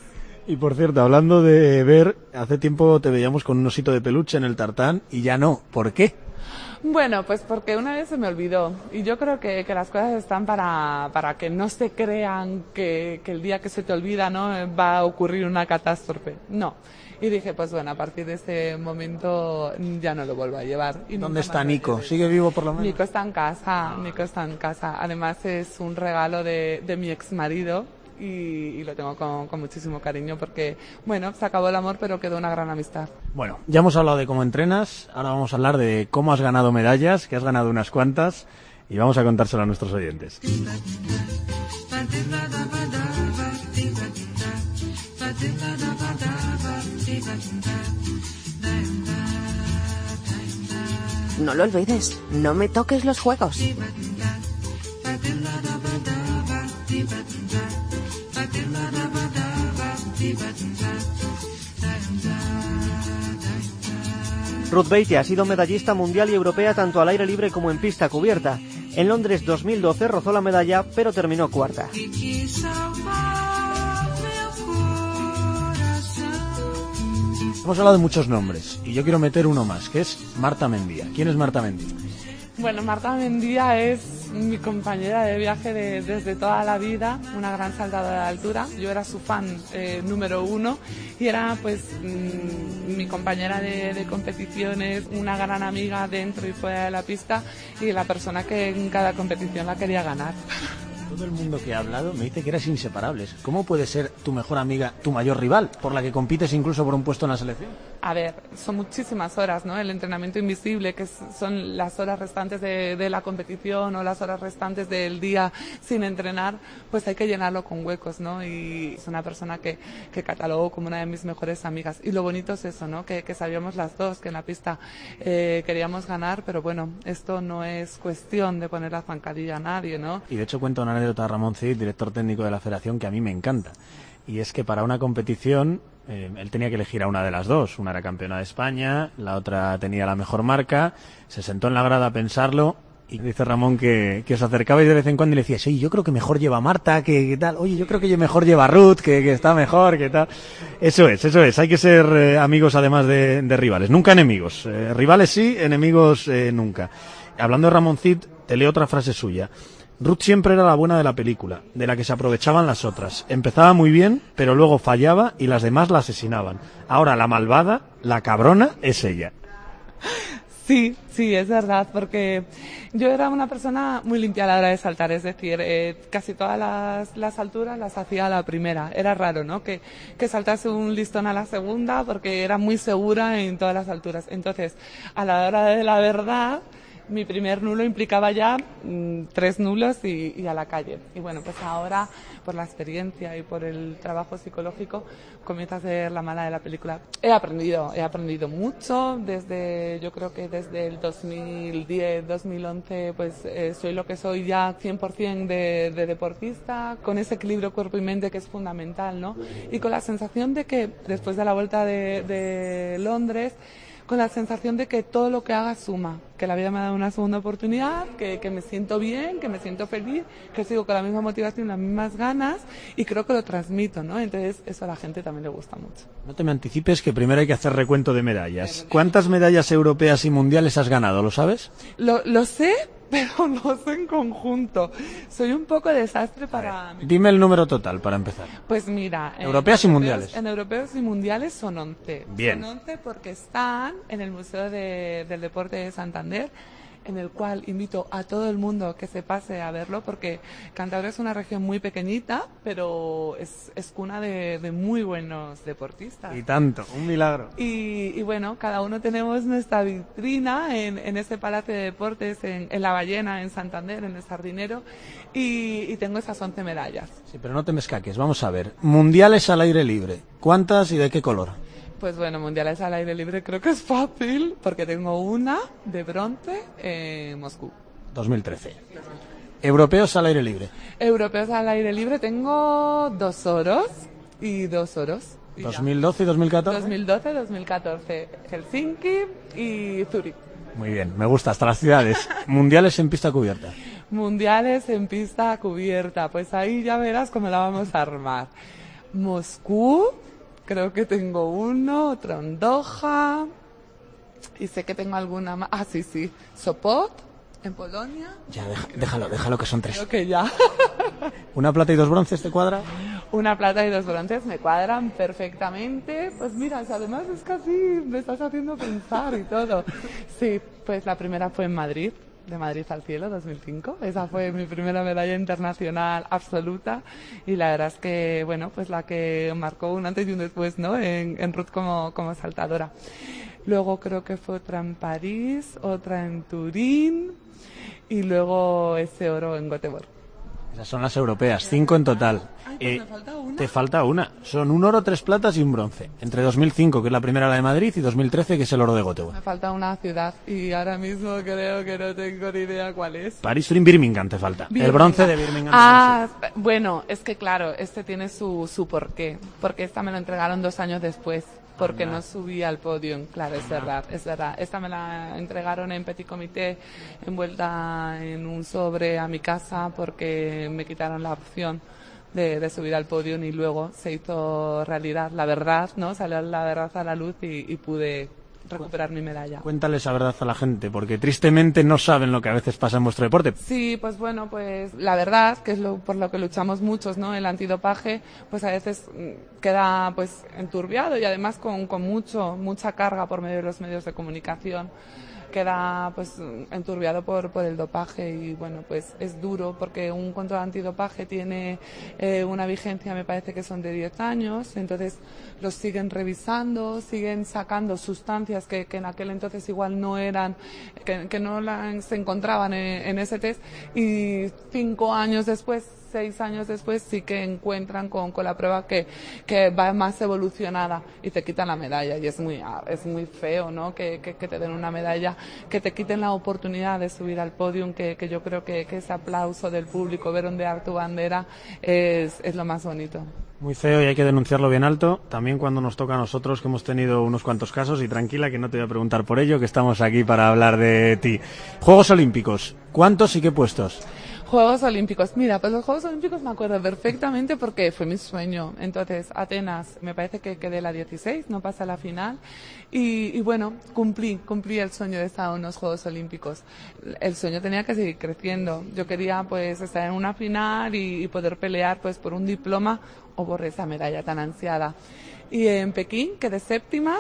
Y por cierto, hablando de ver, hace tiempo te veíamos con un osito de peluche en el tartán y ya no. ¿Por qué? Bueno, pues porque una vez se me olvidó y yo creo que, que las cosas están para, para que no se crean que, que el día que se te olvida no va a ocurrir una catástrofe. No. Y dije, pues bueno, a partir de ese momento ya no lo vuelvo a llevar. Y ¿Dónde está Nico? llevé. ¿Sigue vivo por lo menos? Nico está en casa, Nico está en casa. Además es un regalo de, de mi ex marido y, y lo tengo con, con muchísimo cariño porque, bueno, se acabó el amor pero quedó una gran amistad. Bueno, ya hemos hablado de cómo entrenas, ahora vamos a hablar de cómo has ganado medallas, que has ganado unas cuantas, y vamos a contárselo a nuestros oyentes. No lo olvides, no me toques los juegos. Ruth Beatty ha sido medallista mundial y europea tanto al aire libre como en pista cubierta. En Londres 2012 rozó la medalla, pero terminó cuarta. Hemos hablado de muchos nombres, y yo quiero meter uno más, que es Marta Mendía. ¿Quién es Marta Mendía? Bueno, Marta Mendía es mi compañera de viaje de- desde toda la vida, una gran saltadora de altura. Yo era su fan eh, número uno y era pues mm, mi compañera de, de competiciones, una gran amiga dentro y fuera de la pista y la persona que en cada competición la quería ganar. Todo el mundo que ha hablado me dice que eras inseparables. ¿Cómo puede ser tu mejor amiga tu mayor rival, por la que compites incluso por un puesto en la selección? A ver, son muchísimas horas, ¿no? El entrenamiento invisible, que son las horas restantes de, la competición o las horas restantes del día sin entrenar, pues hay que llenarlo con huecos, ¿no? Y es una persona que, que catalogo como una de mis mejores amigas. Y lo bonito es eso, ¿no? Que, que sabíamos las dos que en la pista eh, queríamos ganar, pero bueno, esto no es cuestión de poner la zancadilla a nadie, ¿no? Y de hecho cuenta una anécdota Ramón Cid, director técnico de la federación, que a mí me encanta. Y es que para una competición eh, él tenía que elegir a una de las dos. Una era campeona de España, la otra tenía la mejor marca. Se sentó en la grada a pensarlo y dice Ramón que, que os acercabais de vez en cuando y le decía, sí, yo creo que mejor lleva Marta, que, tal. Oye, yo creo que mejor lleva Ruth, que, está mejor, que tal. Eso es, eso es. Hay que ser eh, amigos además de, de rivales. Nunca enemigos. Eh, rivales sí, enemigos eh, nunca. Hablando de Ramón Cid, te leo otra frase suya. Ruth siempre era la buena de la película, de la que se aprovechaban las otras. Empezaba muy bien, pero luego fallaba y las demás la asesinaban. Ahora la malvada, la cabrona, es ella. Sí, sí, es verdad, porque yo era una persona muy limpia a la hora de saltar, es decir, eh, casi todas las, alturas las hacía a la primera. Era raro, ¿no? Que saltase un listón a la segunda porque era muy segura en todas las alturas. Entonces, a la hora de la verdad, mi primer nulo implicaba ya mm, tres nulos y, a la calle. Y bueno, pues ahora, por la experiencia y por el trabajo psicológico, comienza a ser la mala de la película. He aprendido, he aprendido mucho desde, yo creo que desde el 2010, 2011, pues eh, soy lo que soy ya 100% de, de deportista, con ese equilibrio cuerpo y mente que es fundamental, ¿no? Y con la sensación de que después de la vuelta de Londres, con la sensación de que todo lo que haga suma, que la vida me ha dado una segunda oportunidad, que, que me siento bien, que me siento feliz, que sigo con la misma motivación, las mismas ganas y creo que lo transmito, ¿no? Entonces eso a la gente también le gusta mucho. No te me anticipes que primero hay que hacer recuento de medallas. ¿Cuántas medallas europeas y mundiales has ganado? ¿Lo sabes? Lo, lo sé, pero lo sé en conjunto. Soy un poco desastre para... Dime el número total para empezar. Pues mira, en Europeas y europeos- mundiales. En europeos y mundiales son 11. Bien. Son 11 porque están en el Museo de- del Deporte de Santander en el cual invito a todo el mundo que se pase a verlo, porque Cantabria es una región muy pequeñita, pero es, es cuna de, de muy buenos deportistas. Y tanto, un milagro. Y, y bueno, cada uno tenemos nuestra vitrina en, en ese Palacio de Deportes, en, en La Ballena, en Santander, en el Sardinero, y, y tengo esas 11 medallas. Sí, pero no te me escaques. Vamos a ver. Mundiales al aire libre. ¿Cuántas y de qué color? Pues bueno, mundiales al aire libre creo que es fácil, porque tengo una de bronce en Moscú. 2013. Europeos al aire libre. Europeos al aire libre tengo dos oros y dos oros. Y ya. 2012 y 2014. 2012, 2014, Helsinki y Zurich. Muy bien, me gusta, hasta las ciudades. Mundiales en pista cubierta. Mundiales en pista cubierta, pues ahí ya verás cómo la vamos a armar. Moscú, creo que tengo uno, otro en Doha, y sé que tengo alguna más. Ah, sí, sí, Sopot, en Polonia. Ya, deja- déjalo, déjalo que son tres. Creo que ya. Una plata y dos bronces te cuadra. Una plata y dos bronces me cuadran perfectamente. Pues mira, además es casi me estás haciendo pensar y todo. Sí, pues la primera fue en Madrid, de Madrid al cielo, 2005. Esa fue mi primera medalla internacional absoluta y la verdad es que, bueno, pues la que marcó un antes y un después, ¿no? En, en Ruth como, como saltadora. Luego creo que fue otra en París, otra en Turín y luego ese oro en Göteborg. Esas son las europeas, cinco en total. Ay, pues Eh, me falta una. te falta una. Son un oro, tres platas y un bronce. Entre 2005, que es la primera la de Madrid, y 2013, que es el oro de Göteborg. Me falta una ciudad y ahora mismo creo que no tengo ni idea cuál es. París, Turín, Birmingham te falta. El bronce de Birmingham. Ah, bueno, es que claro, este tiene su, su porqué. Porque esta me lo entregaron dos años después. Porque no subí al podio. Claro, es verdad, es verdad. Esta me la entregaron en petit comité, envuelta en un sobre a mi casa, porque me quitaron la opción de, de subir al podio y luego se hizo realidad la verdad, ¿no? Salió la verdad a la luz y, y pude recuperar mi medalla. Cuéntale esa verdad a la gente, porque tristemente no saben lo que a veces pasa en vuestro deporte. Sí, pues bueno, pues la verdad, que es lo, por lo que luchamos muchos, ¿no? El antidopaje, pues a veces mm, queda pues enturbiado y además con, con mucho, mucha carga por medio de los medios de comunicación. Queda pues enturbiado por, por el dopaje y bueno, pues es duro porque un control antidopaje tiene eh, una vigencia, me parece que son de 10 años, entonces los siguen revisando, siguen sacando sustancias que, que en aquel entonces igual no eran, que, que no la- se encontraban en, en ese test. Y cinco años después, seis años después sí que encuentran con, con la prueba que, que va más evolucionada y te quitan la medalla y es muy, es muy feo, ¿no? Que, que, que te den una medalla, que te quiten la oportunidad de subir al podium, que, que yo creo que, que ese aplauso del público, ver ondear tu bandera es, es lo más bonito. Muy feo y hay que denunciarlo bien alto. También cuando nos toca a nosotros, que hemos tenido unos cuantos casos, y tranquila que no te voy a preguntar por ello, que estamos aquí para hablar de ti. Juegos Olímpicos, ¿cuántos y qué puestos? Juegos Olímpicos. Mira, pues los Juegos Olímpicos me acuerdo perfectamente porque fue mi sueño. Entonces, Atenas, me parece que quedé la 16, no pasa la final. Y, y bueno, cumplí, cumplí el sueño de estar en los Juegos Olímpicos. El sueño tenía que seguir creciendo. Yo quería pues estar en una final y, y poder pelear pues por un diploma o por esa medalla tan ansiada. Y en Pekín quedé séptima,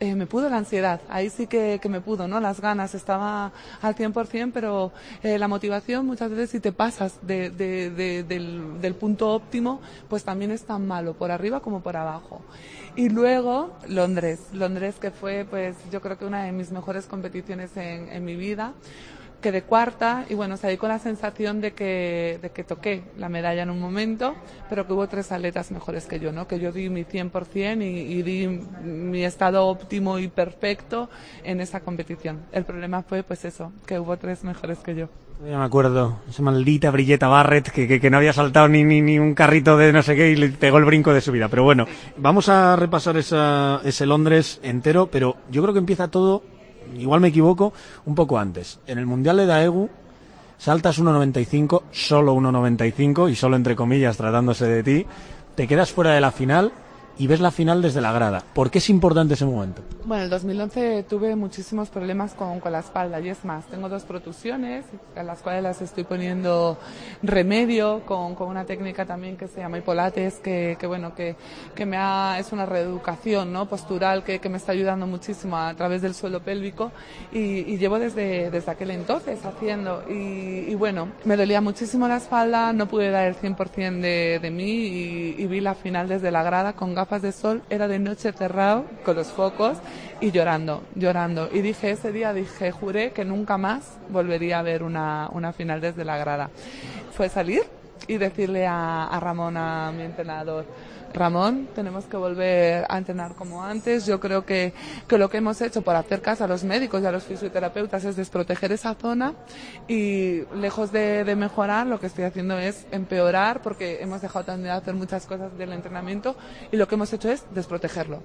eh, me pudo la ansiedad, ahí sí que, que me pudo, ¿no? Las ganas, estaba al 100%, pero eh, la motivación muchas veces si te pasas de, de- de- del, del punto óptimo, pues también es tan malo, por arriba como por abajo. Y luego Londres, Londres que fue pues yo creo que una de mis mejores competiciones en, en mi vida. Quedé cuarta y bueno, salí con la sensación de que, de que toqué la medalla en un momento, pero que hubo tres atletas mejores que yo, ¿no? Que yo di mi 100% y, y di mi estado óptimo y perfecto en esa competición. El problema fue pues eso, que hubo tres mejores que yo. Ya me acuerdo, esa maldita Brilleta Barrett que, que, no había saltado ni, ni, ni un carrito de no sé qué y le pegó el brinco de su vida. Pero bueno, vamos a repasar esa, ese Londres entero, pero yo creo que empieza todo, igual me equivoco, un poco antes. En el Mundial de Daegu saltas 1.95, solo 1.95 y solo entre comillas tratándose de ti, te quedas fuera de la final y ves la final desde la grada. ¿Por qué es importante ese momento? Bueno, el 2011 tuve muchísimos problemas con, con la espalda y es más, tengo dos protusiones a las cuales las estoy poniendo remedio con, con una técnica también que se llama hipolates, que, que bueno, que, que me ha, es una reeducación ¿no? postural que, que me está ayudando muchísimo a través del suelo pélvico y, y llevo desde, desde aquel entonces haciendo y, y, bueno, me dolía muchísimo la espalda, no pude dar el 100% de, de mí y, y vi la final desde la grada con gafas de sol, era de noche cerrado con los focos y llorando, llorando. Y dije ese día, dije, juré que nunca más volvería a ver una, una final desde la grada. Fue salir y decirle a, a Ramón, a mi entrenador, Ramón, tenemos que volver a entrenar como antes. Yo creo que, que lo que hemos hecho por hacer caso a los médicos y a los fisioterapeutas es desproteger esa zona y lejos de, de mejorar, lo que estoy haciendo es empeorar porque hemos dejado también de hacer muchas cosas del entrenamiento y lo que hemos hecho es desprotegerlo.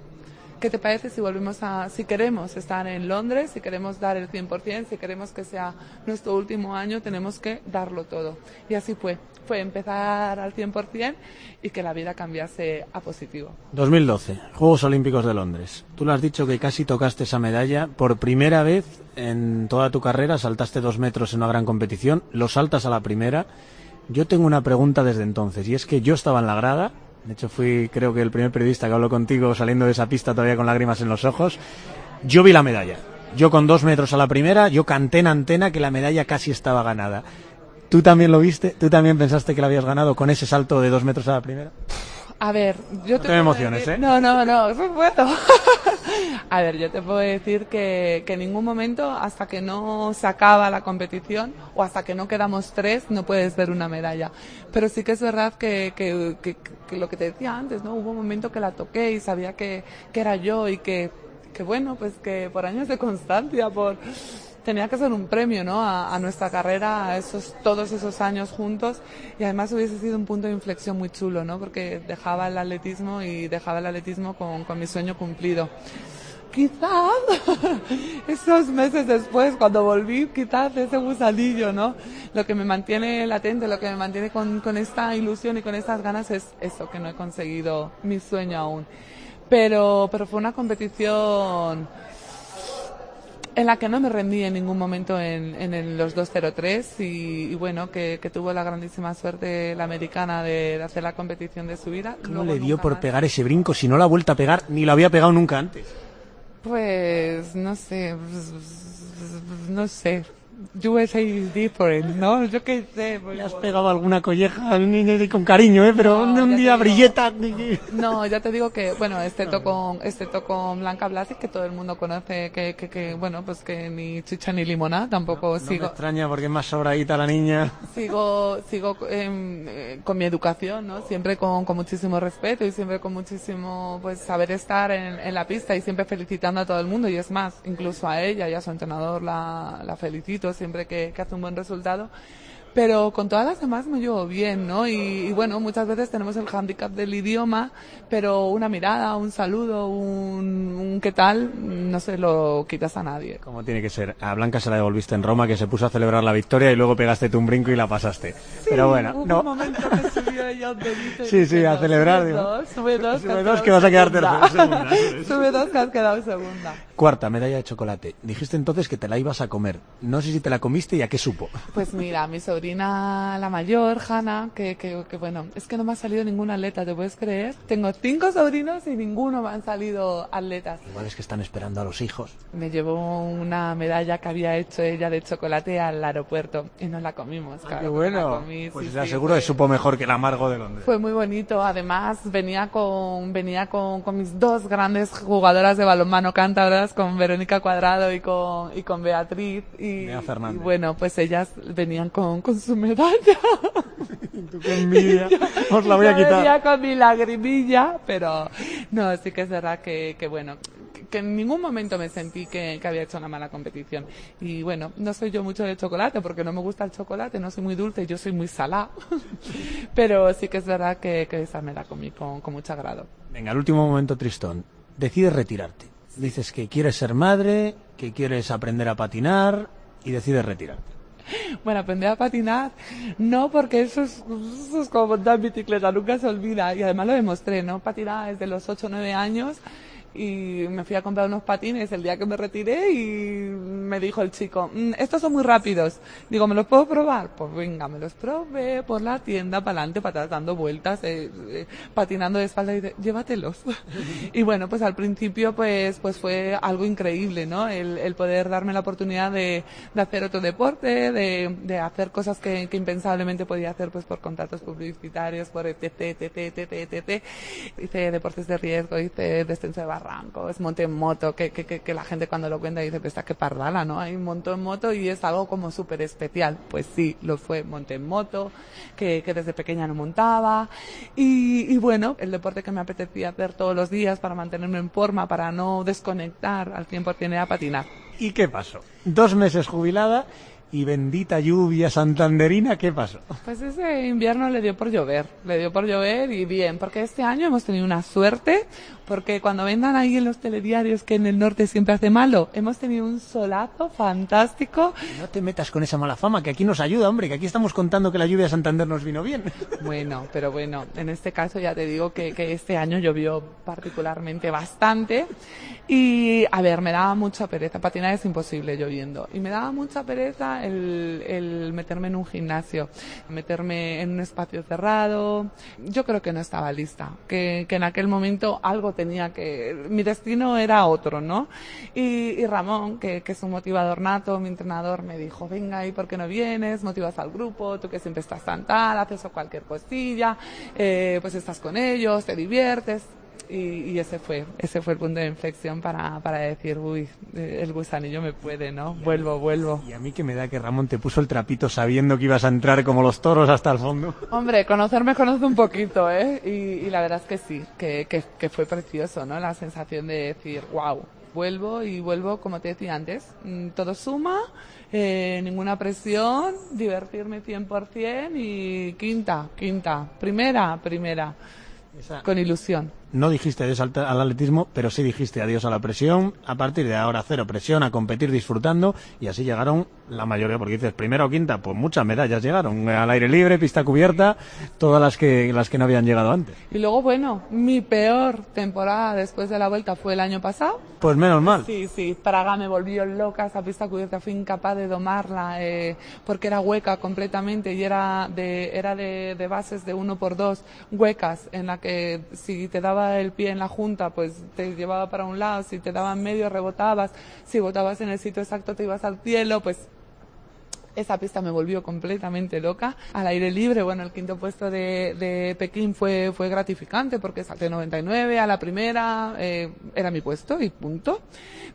¿Qué te parece si volvemos a, si queremos estar en Londres, si queremos dar el 100%, si queremos que sea nuestro último año, tenemos que darlo todo? Y así fue. Fue empezar al 100% y que la vida cambiase a positivo. 2012, Juegos Olímpicos de Londres. Tú lo has dicho que casi tocaste esa medalla. Por primera vez en toda tu carrera saltaste dos metros en una gran competición. Lo saltas a la primera. Yo tengo una pregunta desde entonces y es que yo estaba en la grada de hecho, fui, creo que el primer periodista que habló contigo saliendo de esa pista todavía con lágrimas en los ojos. Yo vi la medalla. Yo con dos metros a la primera, yo canté en antena que la medalla casi estaba ganada. ¿Tú también lo viste? ¿Tú también pensaste que la habías ganado con ese salto de dos metros a la primera? A ver, yo no te, me emociones, ¿eh? No, no, no, eso puedo. a ver, yo te puedo decir que, que en ningún momento, hasta que no se acaba la competición o hasta que no quedamos tres, no puedes ver una medalla. Pero sí que es verdad que, que, que, que lo que te decía antes, ¿no? Hubo un momento que la toqué y sabía que, que era yo y que, que bueno, pues que por años de constancia, por tenía que ser un premio ¿no? a, a, nuestra carrera, a esos, todos esos años juntos y además hubiese sido un punto de inflexión muy chulo, ¿no? porque dejaba el atletismo y dejaba el atletismo con, con mi sueño cumplido. Quizás esos meses después, cuando volví, quizás ese gusanillo, ¿no? Lo que me mantiene latente, lo que me mantiene con, con esta ilusión y con estas ganas es eso, que no he conseguido mi sueño aún. Pero, pero fue una competición en la que no me rendí en ningún momento en, en el, los 203 y, y bueno, que, que, tuvo la grandísima suerte la americana de, de hacer la competición de su vida. ¿Cómo Luego le dio por más. pegar ese brinco si no la ha vuelto a pegar ni lo había pegado nunca antes? Pues no sé, no sé. USA is different, ¿no? Yo qué sé. Pues, Le has pegado alguna colleja con cariño, ¿eh? Pero no, un día brilleta. No, ya te digo que, bueno, este con este con Blanca Blasic, que todo el mundo conoce, que, que, que, bueno, pues que ni chicha ni limonada, tampoco no, sigo. No me extraña porque es más sobradita la niña. Sigo, sigo eh, con mi educación, ¿no? Siempre con, con muchísimo respeto y siempre con muchísimo, pues, saber estar en, en la pista y siempre felicitando a todo el mundo y es más, incluso a ella y a su entrenador la, la felicito siempre que, que, hace un buen resultado. Pero con todas las demás me llevo bien, ¿no? Y, y, bueno, muchas veces tenemos el handicap del idioma, pero una mirada, un saludo, un, un qué tal, no se lo quitas a nadie. Como tiene que ser. A Blanca se la devolviste en Roma, que se puso a celebrar la victoria y luego pegaste tú un brinco y la pasaste. Sí, pero bueno, hubo no. un momento que subió ella un. Sí, sí, a celebrar. Sube dos, sube dos, sube dos que vas a quedar tercera. Sube dos que has quedado segunda. Cuarta, medalla de chocolate. Dijiste entonces que te la ibas a comer. No sé si te la comiste y a qué supo. Pues mira, mi sobrina, la mayor, Hanna, que, que, que, bueno, es que no me ha salido ninguna atleta, ¿te puedes creer? Tengo cinco sobrinos y ninguno me han salido atletas. Igual es que están esperando a los hijos. Me llevó una medalla que había hecho ella de chocolate al aeropuerto y nos la comimos. Ah, claro, qué bueno. Comí, pues sí, ya sí, seguro fue, que supo mejor que el amargo de Londres. Fue muy bonito. Además, venía con, venía con, con mis dos grandes jugadoras de balonmano cántabras, con Verónica Cuadrado y con, y con Beatriz. Y, y bueno, pues ellas venían con, con su medalla. Tú qué envidia. Os la voy a Yo quitar. venía con mi lagrimilla, pero no, sí que es verdad que, que bueno, que en ningún momento me sentí que, que, había hecho una mala competición. Y bueno, no soy yo mucho de chocolate porque no me gusta el chocolate, no soy muy dulce, yo soy muy salada. Pero sí que es verdad que, que esa me la comí con, con mucho agrado. Venga, el último momento tristón. Decides retirarte. Dices que quieres ser madre, que quieres aprender a patinar y decides retirarte. Bueno, aprender a patinar, no porque eso es, como montar bicicleta, nunca se olvida. Y además lo demostré, ¿no? Patinar desde los 8 o 9 años y me fui a comprar unos patines el día que me retiré y me dijo el chico, "Mm, estos son muy rápidos. Digo, ¿me los puedo probar? Pues venga, me los probé por la tienda, para adelante, para atrás, dando vueltas, eh, eh, patinando de espalda y dice, llévatelos. y bueno, pues al principio pues, pues fue algo increíble, ¿no? El, el poder darme la oportunidad de, de hacer otro deporte, de, de hacer cosas que, que impensablemente podía hacer pues por contratos publicitarios, por etc, etc, etc, etc. Hice deportes de riesgo, hice descenso de barrancos, monte en moto, que, que, que, que la gente cuando lo cuenta dice, pues está que pardala, ¿no? Hay un montón en moto y es algo como súper especial. Pues sí, lo fue, monte en moto, que, que desde pequeña no montaba. Y, y bueno, el deporte que me apetecía hacer todos los días para mantenerme en forma, para no desconectar al 100% era patinar. ¿Y qué pasó? Dos meses jubilada y bendita lluvia santanderina, ¿qué pasó? Pues ese invierno le dio por llover, le dio por llover y bien, porque este año hemos tenido una suerte, porque cuando vendan ahí en los telediarios que en el norte siempre hace malo, hemos tenido un solazo fantástico. No te metas con esa mala fama, que aquí nos ayuda, hombre, que aquí estamos contando que la lluvia de Santander nos vino bien. Bueno, pero bueno, en este caso ya te digo que, que este año llovió particularmente bastante y a ver, me daba mucha pereza, patinar es imposible lloviendo y me daba mucha pereza el, el meterme en un gimnasio, meterme en un espacio cerrado. Yo creo que no estaba lista, que, que en aquel momento algo tenía que, mi destino era otro, ¿no? Y, y Ramón, que, que es un motivador nato, mi entrenador, me dijo, venga, ¿y por qué no vienes? Motivas al grupo, tú que siempre estás tan tal, haces cualquier cosilla, eh, pues estás con ellos, te diviertes. Y, y, ese fue, ese fue el punto de inflexión para, para decir, uy, el gusanillo me puede, ¿no? Vuelvo, vuelvo. Y a mí que me da que Ramón te puso el trapito sabiendo que ibas a entrar como los toros hasta el fondo. Hombre, conocerme conoce un poquito, ¿eh? Y, y la verdad es que sí, que, que, que, fue precioso, ¿no? La sensación de decir, wow, vuelvo y vuelvo, como te decía antes, mm, todo suma, eh, ninguna presión, divertirme 100% y quinta, quinta, primera, primera. Esa. Con ilusión no dijiste adiós al, al, atletismo, pero sí dijiste adiós a la presión. A partir de ahora, cero presión, a competir disfrutando. Y así llegaron la mayoría, porque dices primera o quinta, pues muchas medallas llegaron. Al aire libre, pista cubierta, todas las que, las que no habían llegado antes. Y luego, bueno, mi peor temporada después de la vuelta fue el año pasado. Pues menos mal. Sí, sí, Praga me volvió loca, esa pista cubierta fui incapaz de domarla, eh, porque era hueca completamente y era de, era de, de bases de uno por dos, huecas, en la que si te daba el pie en la junta, pues te llevaba para un lado, si te daban medio rebotabas, si botabas en el sitio exacto te ibas al cielo, pues esa pista me volvió completamente loca. Al aire libre, bueno, el quinto puesto de, Pekín fue, fue gratificante porque salté 99 a la primera, eh, era mi puesto y punto.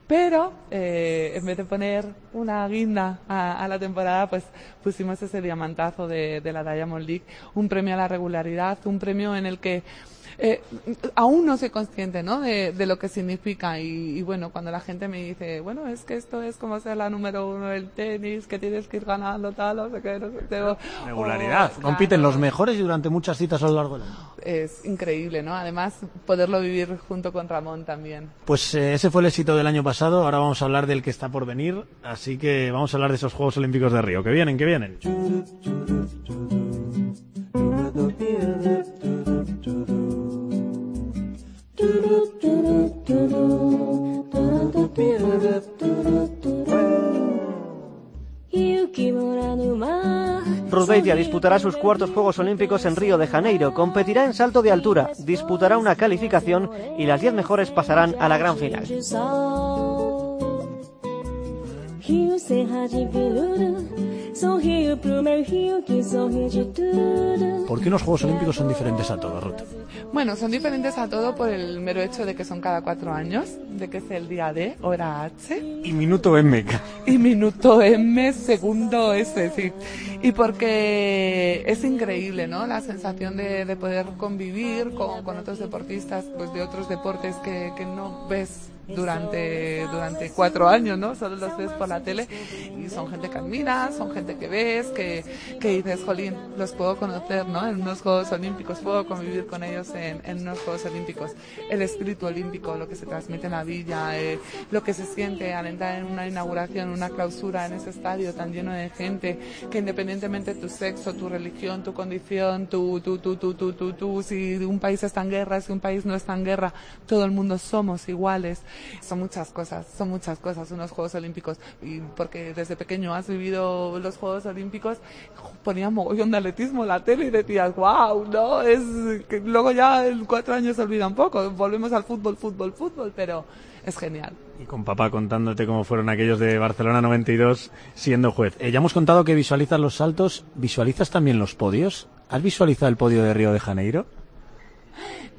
Pero eh, en vez de poner una guinda a, a, la temporada, pues pusimos ese diamantazo de, de la Diamond League, un premio a la regularidad, un premio en el que eh, aún no soy consciente, ¿no? De, de lo que significa y, y, bueno, cuando la gente me dice, bueno, es que esto es como ser la número uno del tenis, que tienes que ir ganando tal, o sea, que no sé qué. Regularidad. Oh, Compiten claro. los mejores y durante muchas citas a lo largo del año. Es increíble, ¿no? Además, poderlo vivir junto con Ramón también. Pues eh, ese fue el éxito del año pasado. Ahora vamos a hablar del que está por venir. Así que vamos a hablar de esos Juegos Olímpicos de Río. Que vienen, que vienen. Ruth Beitia disputará sus cuartos Juegos Olímpicos en Río de Janeiro, competirá en salto de altura, disputará una calificación y las 10 mejores pasarán a la gran final. ¿Por qué los Juegos Olímpicos son diferentes a todo, Ruth? Bueno, son diferentes a todo por el mero hecho de que son cada cuatro años, de que es el día D, hora H. Y minuto M. Y minuto M, segundo S, sí. Y porque es increíble, ¿no? La sensación de, de poder convivir con, con, otros deportistas, pues de otros deportes que, que no ves durante, durante cuatro años, ¿no? Solo los ves por la tele y son gente que admiras, son gente que ves, que, que dices, jolín, los puedo conocer, ¿no? En unos Juegos Olímpicos, puedo convivir con ellos en, en unos Juegos Olímpicos. El espíritu olímpico, lo que se transmite en la villa, eh, lo que se siente al entrar en una inauguración, una clausura en ese estadio tan lleno de gente, que independientemente de tu sexo, tu religión, tu condición, tu, tu, tu, tu, tu, tu, tu, si un país está en guerra, si un país no está en guerra, todo el mundo somos iguales. Son muchas cosas, son muchas cosas unos Juegos Olímpicos. Y porque desde pequeño has vivido los Juegos Olímpicos, ponía mogollón de atletismo en la tele y decías, wow, no, es luego ya en cuatro años se olvida un poco, volvemos al fútbol, fútbol, fútbol, pero es genial. Y con papá contándote cómo fueron aquellos de Barcelona 92 siendo juez. Eh, ya hemos contado que visualizas los saltos, ¿visualizas también los podios? ¿Has visualizado el podio de Río de Janeiro?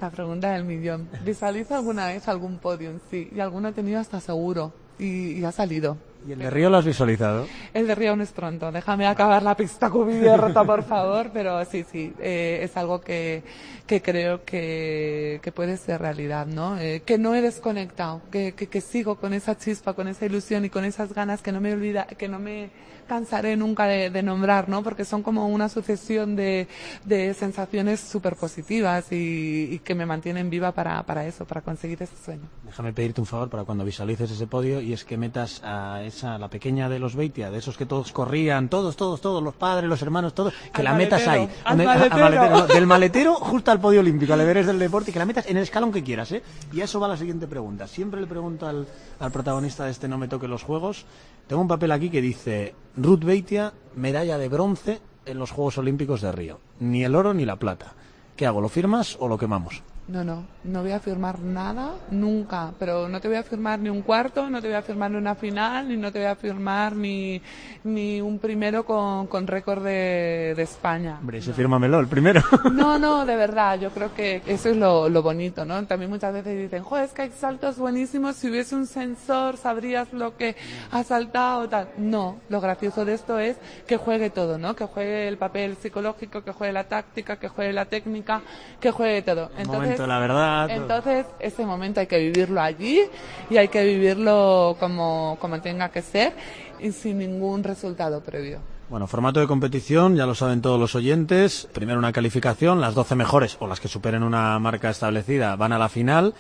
La pregunta del millón. ¿Visualiza alguna vez algún podio en sí? Y alguno he tenido hasta seguro. Y, y ha salido. ¿Y el de Río lo has visualizado? El de Río aún es pronto. Déjame acabar la pista cubierta, por favor. Pero sí, sí, eh, es algo que, que creo que, que puede ser realidad, ¿no? Eh, que no he desconectado, que, que, que sigo con esa chispa, con esa ilusión y con esas ganas que no me olvida, que no me cansaré nunca de, de nombrar, ¿no? Porque son como una sucesión de, de sensaciones súper positivas y, y que me mantienen viva para, para eso, para conseguir ese sueño. Déjame pedirte un favor para cuando visualices ese podio y es que metas a esa, la pequeña de los Beitia, de esos que todos corrían, todos, todos, todos, los padres, los hermanos, todos, que Al la metas ahí. maletero, al Donde- maletero. no, del maletero justo al podio olímpico, al deberes del deporte, y que la metas en el escalón que quieras, ¿eh? Y a eso va la siguiente pregunta. Siempre le pregunto al, al protagonista de este No me toque los juegos. Tengo un papel aquí que dice Ruth Beitia, medalla de bronce en los Juegos Olímpicos de Río. Ni el oro ni la plata. ¿Qué hago? ¿Lo firmas o lo quemamos? No, no, no voy a firmar nada nunca, pero no te voy a firmar ni un cuarto, no te voy a firmar ni una final, ni no te voy a firmar ni, ni un primero con, con récord de, de España. Hombre, ese fírmamelo, el primero. No, no, de verdad, yo creo que eso es lo, lo bonito, ¿no? También muchas veces dicen, joder, es que hay saltos buenísimos, si hubiese un sensor sabrías lo que ha saltado, tal. No, lo gracioso de esto es que juegue todo, ¿no? Que juegue el papel psicológico, que juegue la táctica, que juegue la técnica, que juegue todo. El momento de la verdad. Entonces, ese momento hay que vivirlo allí y hay que vivirlo como, como tenga que ser y sin ningún resultado previo. Bueno, formato de competición, ya lo saben todos los oyentes. Primero una calificación, las 12 mejores o las que superen una marca establecida van a la final.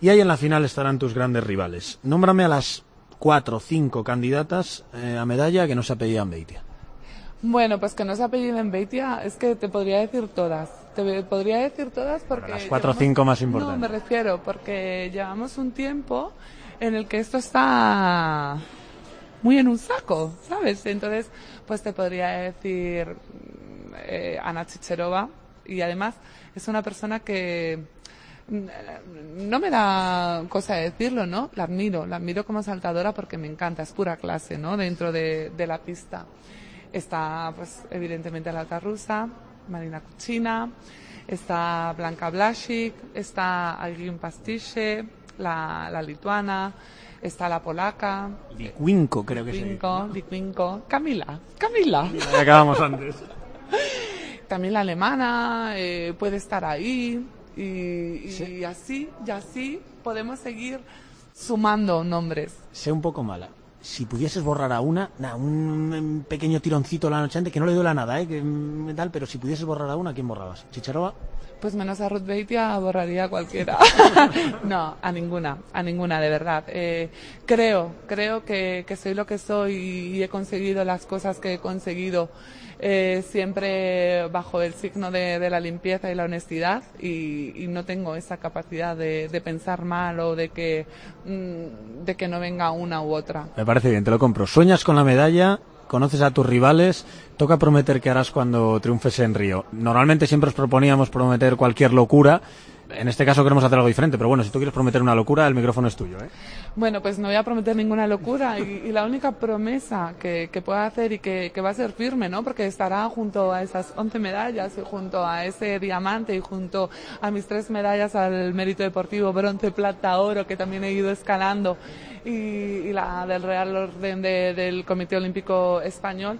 Y ahí en la final estarán tus grandes rivales. Nómbrame a las cuatro o cinco candidatas eh, a medalla que no se apellían Beitia. Bueno, pues que no se apelliden Beitia, es que te podría decir todas. Te podría decir todas porque... las cuatro o cinco más No, importantes. me refiero, porque llevamos un tiempo en el que esto está muy en un saco, ¿sabes? Entonces, pues te podría decir eh, Ana Chicherova y además es una persona que mm, no me da cosa decirlo, ¿no? La admiro, la admiro como saltadora porque me encanta, es pura clase, ¿no? Dentro de, de la pista. Está, pues, evidentemente la alta rusa, Marina Kuchina, está Blanca Blasik, está Alguin Pastiche, la, la lituana, está la polaca, Licuinco, creo que. Liquinco, Liquinco, Camila, Camila. Ya acabamos antes. También la alemana eh, puede estar ahí y, y así, y así podemos seguir sumando nombres. Sé un poco mala. Si pudieses borrar a una, nada, un, pequeño tironcito la noche antes, que no le duela nada, ¿eh? Que, mm, tal, pero si pudieses borrar a una, ¿a quién borrabas? ¿Chicharova? Pues menos a Ruth Beitia borraría a cualquiera. no, a ninguna, a ninguna, de verdad. Eh, creo, creo que, que soy lo que soy y he conseguido las cosas que he conseguido eh, siempre bajo el signo de, la limpieza y la honestidad y, no tengo esa capacidad de, de pensar mal o de que, mm, de que no venga una u otra. Me parece bien, te lo compro. Sueñas con la medalla, conoces a tus rivales, toca prometer qué harás cuando triunfes en Río. Normalmente siempre os proponíamos prometer cualquier locura. En este caso queremos hacer algo diferente, pero bueno, si tú quieres prometer una locura, el micrófono es tuyo, ¿eh? Bueno, pues no voy a prometer ninguna locura y, la única promesa que, pueda hacer y que, que va a ser firme, ¿no? Porque estará junto a esas 11 medallas y junto a ese diamante y junto a mis tres medallas al mérito deportivo, bronce, plata, oro, que también he ido escalando y, y la del Real Orden de- del Comité Olímpico Español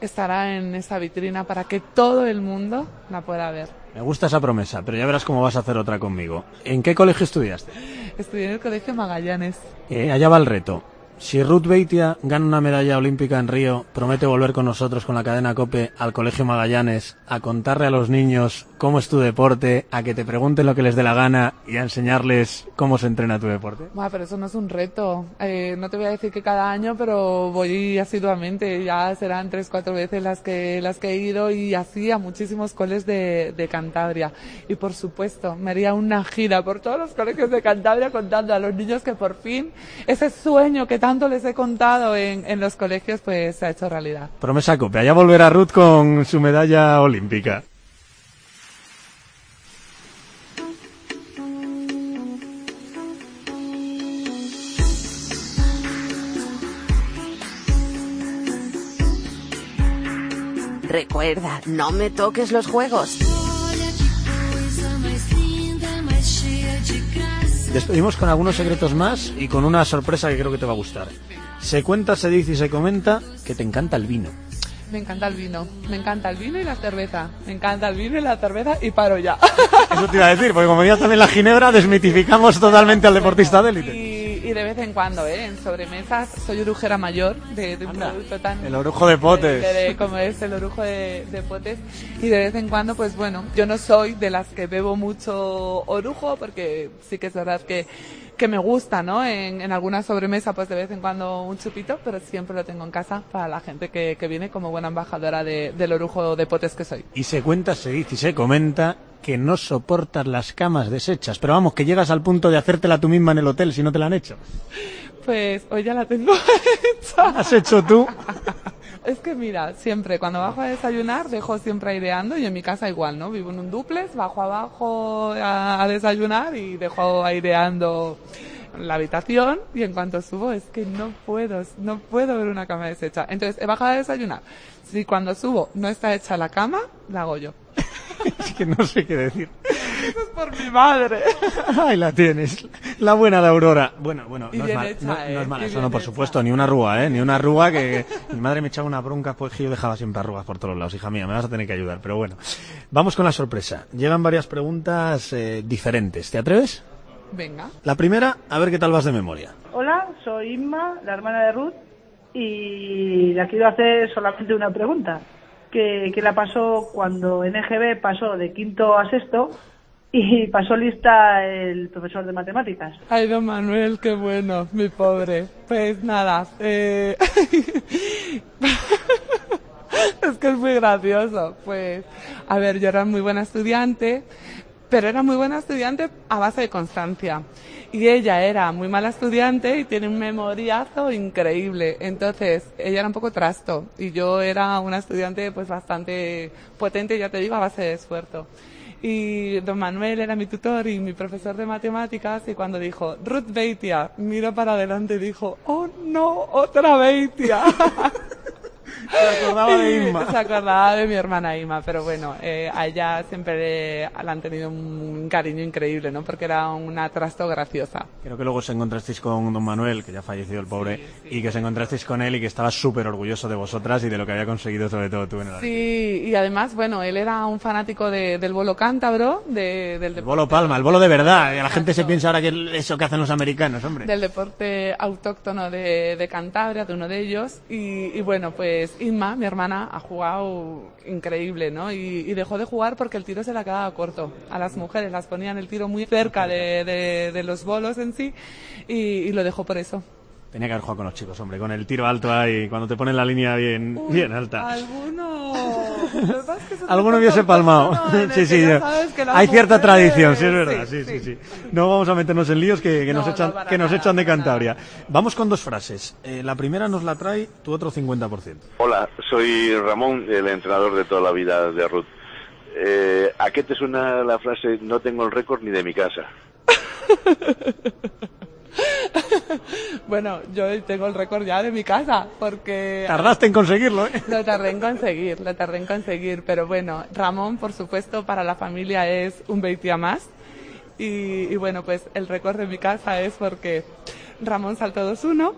estará en esa vitrina para que todo el mundo la pueda ver. Me gusta esa promesa, pero ya verás cómo vas a hacer otra conmigo. ¿En qué colegio estudiaste? Estudié en el Colegio Magallanes. Eh, allá va el reto. Si Ruth Beitia gana una medalla olímpica en Río, promete volver con nosotros con la cadena Cope al Colegio Magallanes a contarle a los niños cómo es tu deporte, a que te pregunten lo que les dé la gana y a enseñarles cómo se entrena tu deporte. Buah, pero eso no es un reto. Eh, no te voy a decir que cada año, pero voy asiduamente. Ya serán tres, cuatro veces las que, las que he ido y así a muchísimos coles de, de Cantabria. Y por supuesto, me haría una gira por todos los colegios de Cantabria contando a los niños que por fin ese sueño que tanto les he contado en, en los colegios, pues se ha hecho realidad. Promesa Cope, allá volverá Ruth con su medalla olímpica. Recuerda, no me toques los juegos. Despedimos con algunos secretos más y con una sorpresa que creo que te va a gustar. Se cuenta, se dice y se comenta que te encanta el vino. Me encanta el vino, me encanta el vino y la cerveza. Me encanta el vino y la cerveza y paro ya. Eso te iba a decir, porque como ya también la ginebra, desmitificamos totalmente al deportista de élite. Y, de vez en cuando, ¿eh? En sobremesas soy orujera mayor de, de un Anda, producto tan... el orujo de potes. de- de- como es el orujo de, de potes. Y de vez en cuando, pues bueno, yo no soy de las que bebo mucho orujo, porque sí que es verdad que, que me gusta, ¿no? En, en alguna sobremesa, pues de vez en cuando un chupito, pero siempre lo tengo en casa para la gente que, que viene como buena embajadora de- del orujo de potes que soy. Y se cuenta, se dice y se comenta que no soportas las camas deshechas. Pero vamos, que llegas al punto de hacértela tú misma en el hotel si no te la han hecho. Pues hoy ya la tengo hecha. ¿Has hecho tú? Es que mira, siempre cuando bajo a desayunar dejo siempre aireando y en mi casa igual, ¿no? Vivo en un duplex, bajo abajo a, a desayunar y dejo aireando la habitación y en cuanto subo es que no puedo, no puedo ver una cama deshecha. Entonces he bajado a desayunar. Si cuando subo no está hecha la cama, la hago yo. Es que no sé qué decir. Eso es por mi madre. Ahí la tienes. La buena de Aurora. Bueno, bueno, no es, mal- hecha, no, ¿eh? no es mala. Y Eso no, por hecha. supuesto, ni una arruga, ¿eh? Ni una arruga que mi madre me echaba una bronca, pues que yo dejaba siempre arrugas por todos lados. Hija mía, me vas a tener que ayudar. Pero bueno, vamos con la sorpresa. Llegan varias preguntas eh, diferentes. ¿Te atreves? Venga. La primera, a ver qué tal vas de memoria. Hola, soy Inma, la hermana de Ruth, y le quiero hacer solamente una pregunta. ¿Qué, qué la pasó cuando en EGB pasó de quinto a sexto y pasó lista el profesor de matemáticas? Ay, don Manuel, qué bueno, mi pobre. Pues nada, eh... es que es muy gracioso. Pues, a ver, yo era muy buena estudiante, pero era muy buena estudiante a base de constancia. Y ella era muy mala estudiante y tiene un memoriazo increíble. Entonces, ella era un poco trasto y yo era una estudiante pues bastante potente, ya te digo, a base de esfuerzo. Y don Manuel era mi tutor y mi profesor de matemáticas y cuando dijo Ruth Beitia, miró para adelante y dijo, oh no, otra Beitia. Se acordaba de Inma. Se acordaba de mi hermana Ima, pero bueno, eh, a ella siempre le, le han tenido un cariño increíble, ¿no? Porque era una trasto graciosa. Creo que luego os encontrasteis con don Manuel, que ya falleció el pobre, y que os encontrasteis con él y que estaba súper orgulloso de vosotras y de lo que había conseguido sobre todo tú en el Sí, y además, bueno, él era un fanático de- del bolo cántabro, de- del El bolo palma, el bolo de verdad. La gente se piensa ahora que es eso que hacen los americanos, hombre. del deporte autóctono de, de Cantabria, de uno de ellos. Y, y bueno, pues Inma, mi hermana, ha jugado increíble, ¿no? Y, y dejó de jugar porque el tiro se la quedaba corto. A las mujeres las ponían el tiro muy cerca de, de- de los bolos en sí y lo dejó por eso. Tenía que haber jugado con los chicos, hombre, con el tiro alto ahí, cuando te ponen la línea bien, bien alta. Alguno. Es que Alguno un hubiese palmado. Sí, sí, hay cierta mujeres- tradición, sí, es verdad, sí, sí, sí. sí. No vamos a meternos en líos que, que No, nos, no, echan, que nos nada, echan de Cantabria. Vamos con dos frases. Eh, la primera nos la trae tu otro 50%. Hola, soy Ramón, el entrenador de toda la vida de Ruth. Eh, ¿A qué te suena la frase no tengo el récord ni de mi casa? Bueno, yo tengo el récord ya de mi casa, porque... Tardaste en conseguirlo, ¿eh? Lo tardé en conseguir, lo tardé en conseguir, pero bueno, Ramón, por supuesto, para la familia es un Beitia más. Y, y bueno, pues el récord de mi casa es porque Ramón saltó 2-1,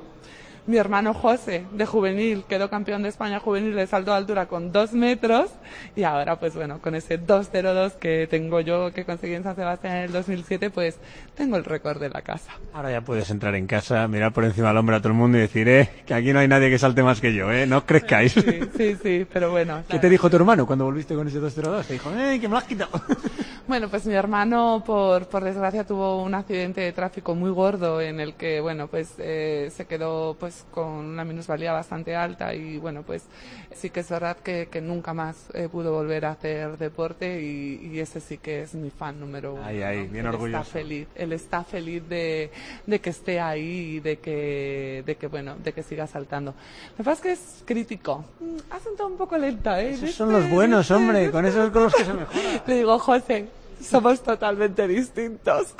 Mi hermano José, de juvenil, quedó campeón de España juvenil de salto de altura con dos metros y ahora, pues bueno, con ese 2.02 que tengo yo, que conseguí en San Sebastián en el 2007, pues tengo el récord de la casa. Ahora ya puedes entrar en casa, mirar por encima del hombro a todo el mundo y decir, eh, que aquí no hay nadie que salte más que yo, eh, no os crezcáis. Sí, sí, sí, pero bueno. ¿Qué te dijo tu hermano cuando volviste con ese 202? Te dijo, eh, que me lo has quitado. Bueno, pues mi hermano, por, por desgracia, tuvo un accidente de tráfico muy gordo en el que, bueno, pues eh, se quedó pues con una minusvalía bastante alta y, bueno, pues sí que es verdad que, que nunca más eh, pudo volver a hacer deporte y, y ese sí que es mi fan número uno. Ay, ay, ¿no? bien él orgulloso. Está feliz, él está feliz de, de que esté ahí y de que, de que, bueno, de que siga saltando. Lo que pasa es que es crítico. Mm, Ha sentado un poco lenta, ¿eh? Esos son los buenos, hombre, con esos con los que se mejora. Le digo, José, somos totalmente distintos.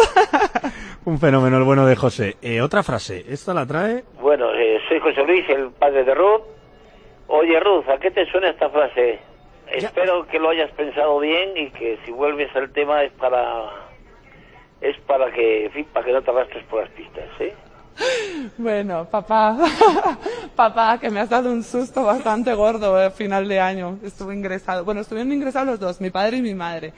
Un fenómeno el bueno de José. Eh, otra frase, esta la trae... Bueno, eh, soy José Luis, el padre de Ruth. Oye, Ruth, ¿a qué te suena esta frase? Espero que lo hayas pensado bien y que si vuelves al tema es para es para que, en fin, para que no te arrastres por las pistas, ¿eh? Bueno, papá, papá, que me has dado un susto bastante gordo a final de año. Estuve ingresado, bueno, estuvieron ingresados los dos, mi padre y mi madre.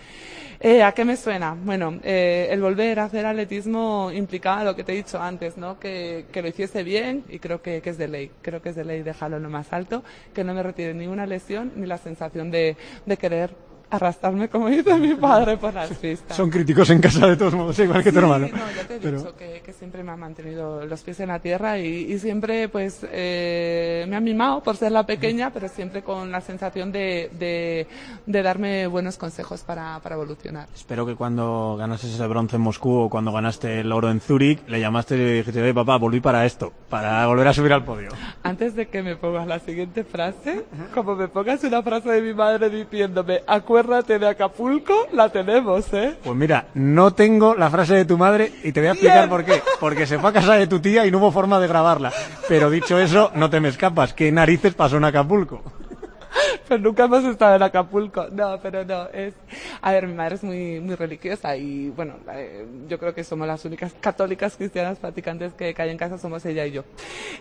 Eh, ¿A qué me suena? Bueno, eh, el volver a hacer atletismo implicaba lo que te he dicho antes, ¿no? Que, que lo hiciese bien y creo que, que es de ley. Creo que es de ley dejarlo lo más alto, que no me retire ni una lesión ni la sensación de, de querer arrastrarme, como dice mi padre, por las pistas. Son críticos en casa de todos modos, igual que tu Sí, hermano. No, ya te he Pero- dicho que, que siempre me ha mantenido los pies en la tierra y, y siempre pues eh, me ha mimado por ser la pequeña, pero siempre con la sensación de, de, de darme buenos consejos para, para evolucionar. Espero que cuando ganaste ese bronce en Moscú o cuando ganaste el oro en Zúrich, le llamaste y le dijiste, "Oye, papá, volví para esto, para volver a subir al podio. Antes de que me pongas la siguiente frase, como me pongas una frase de mi madre diciéndome, acuérdate de Acapulco, la tenemos, ¿eh? Pues mira, no tengo la frase de tu madre y te voy a explicar por qué. Porque se fue a casa de tu tía y no hubo forma de grabarla. Pero dicho eso, no te me escapas. ¿Qué narices pasó en Acapulco? Pues nunca hemos estado en Acapulco. No, pero no, es... A ver, mi madre es muy, muy religiosa y, bueno, eh, yo creo que somos las únicas católicas cristianas practicantes que, que hay en casa, somos ella y yo.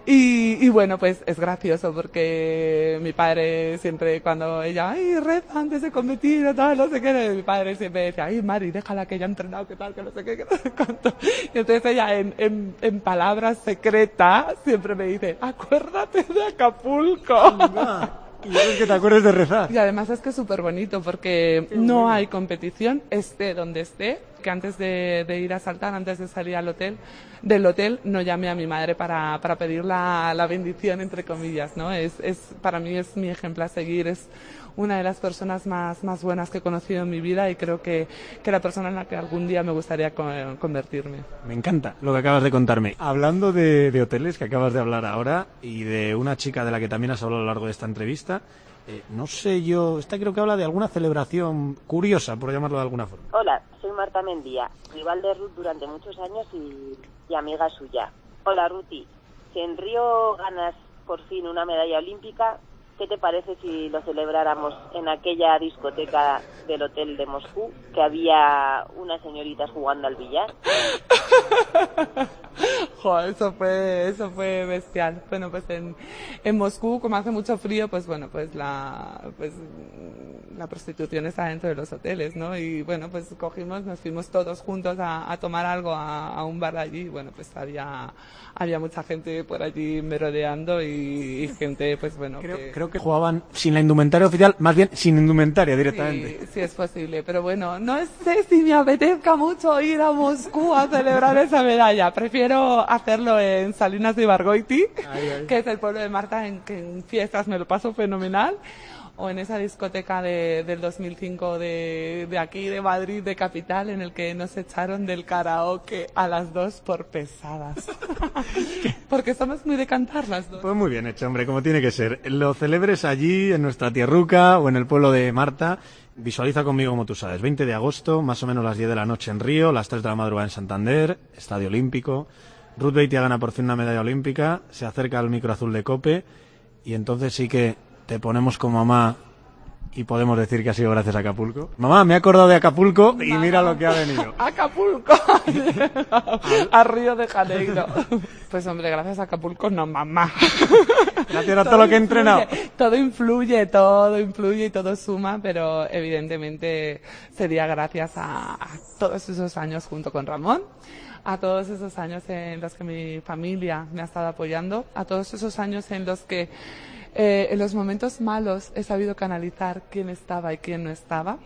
Y, y bueno, pues es gracioso porque mi padre siempre cuando ella, ay, reza antes de competir o tal, no sé qué, mi padre siempre decía, ay, Mari, déjala que ella ha entrenado, que tal, que no sé qué, que no sé cuánto. Y entonces ella en, en, en palabras secretas siempre me dice, acuérdate de Acapulco. Y es que te acuerdes de rezar. Y además es que es súper bonito porque no hay competición, esté donde esté, que antes de, de ir a saltar, antes de salir al hotel, del hotel, no llamé a mi madre para, para pedir la, la bendición, entre comillas, ¿no? Es, es, para mí es mi ejemplo a seguir, es una de las personas más, más buenas que he conocido en mi vida y creo que, que la persona en la que algún día me gustaría co- convertirme. Me encanta lo que acabas de contarme. Hablando de, de hoteles que acabas de hablar ahora y de una chica de la que también has hablado a lo largo de esta entrevista, eh, no sé yo, esta creo que habla de alguna celebración curiosa, por llamarlo de alguna forma. Hola, soy Marta Mendía, rival de Ruth durante muchos años y, y amiga suya. Hola Ruti, si en Río ganas por fin una medalla olímpica, ¿qué te parece si lo celebráramos en aquella discoteca del hotel de Moscú que había unas señoritas jugando al billar? Jo, eso fue, eso fue bestial. Bueno, pues en, en Moscú, como hace mucho frío, pues bueno, pues la, pues la prostitución está dentro de los hoteles, ¿no? Y bueno, pues cogimos, nos fuimos todos juntos a, a tomar algo a, a un bar allí. y Bueno, pues había, había mucha gente por allí merodeando y, y gente, pues bueno, que... Creo que jugaban sin la indumentaria oficial, más bien sin indumentaria directamente. Sí, sí es posible, pero bueno, no sé si me apetezca mucho ir a Moscú a celebrar esa medalla. Prefiero hacerlo en Salinas de Ibargoiti, que es el pueblo de Marta, en que en fiestas me lo paso fenomenal. O en esa discoteca de, del 2005 de, de aquí, de Madrid, de Capital, en el que nos echaron del karaoke a las dos por pesadas. Porque somos muy de cantar las dos. Pues muy bien hecho, hombre, como tiene que ser. Lo celebres allí, en nuestra tierruca o en el pueblo de Marta. Visualiza conmigo como tú sabes. 20 de agosto, más o menos las 10 de la noche en Río, las 3 de la madrugada en Santander, Estadio Olímpico. Ruth Beitia gana por fin una medalla olímpica, se acerca al micro azul de Cope y entonces sí que te ponemos como mamá y podemos decir que ha sido gracias a Acapulco. Mamá, me he acordado de Acapulco y mira lo que ha venido. Acapulco, a Río de Janeiro. Pues hombre, gracias a Acapulco, no mamá. Gracias a todo lo que he entrenado. todo influye, todo influye y todo suma, pero evidentemente sería gracias a, a todos esos años junto con Ramón, a todos esos años en los que mi familia me ha estado apoyando, a todos esos años en los que eh, en los momentos malos he sabido canalizar quién estaba y quién no estaba.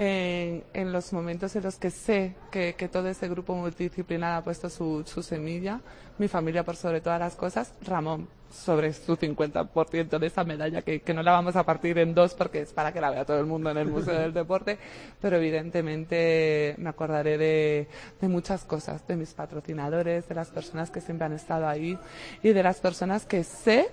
En, los momentos en los que sé que, todo ese grupo multidisciplinar ha puesto su, semilla, mi familia por sobre todas las cosas, Ramón sobre su 50% de esa medalla, que, que no la vamos a partir en dos porque es para que la vea todo el mundo en el Museo del Deporte, pero evidentemente me acordaré de, de muchas cosas, de mis patrocinadores, de las personas que siempre han estado ahí y de las personas que sé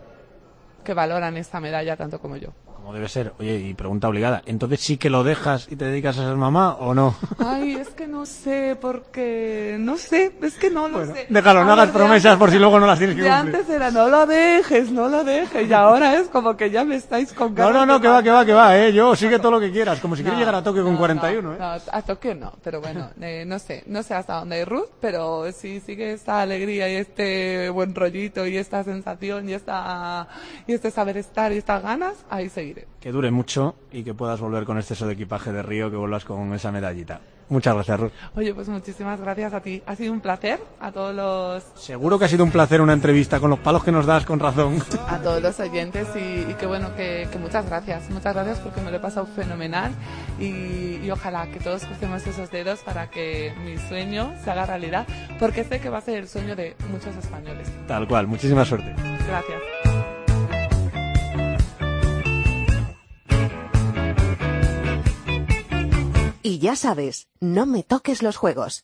que valoran esta medalla tanto como yo. Como debe ser. Oye, y pregunta obligada. ¿Entonces sí que lo dejas y te dedicas a ser mamá o no? Ay, es que no sé, porque no sé, es que no lo sé. Déjalo, no A hagas promesas antes- por si luego no las tienes que cumplir. antes era no lo dejes, no lo dejes, y ahora es como que ya me estáis con No, ganas no, no, de que va, que va, que va, eh. Yo sigue todo lo que quieras, como si quieres No, llegar a Tokio con no, 41, no, eh. no, a Tokio no, pero bueno, eh, no sé, no sé hasta dónde hay Ruth, pero si sigue esta alegría y este buen rollito y esta sensación y esta y este saber estar y estas ganas, ahí seguiré. Que dure mucho y que puedas volver con exceso de equipaje de Río, que vuelvas con esa medallita. Muchas gracias, Ruth. Oye, pues muchísimas gracias a ti. Ha sido un placer a todos los Seguro que ha sido un placer una entrevista con los palos que nos das con razón. a todos los oyentes y, y que bueno, que, que muchas gracias, muchas gracias porque me lo he pasado fenomenal y, y ojalá que todos crucemos esos dedos para que mi sueño se haga realidad, porque sé que va a ser el sueño de muchos españoles. Tal cual, muchísima suerte. Gracias. Y ya sabes, no me toques los juegos.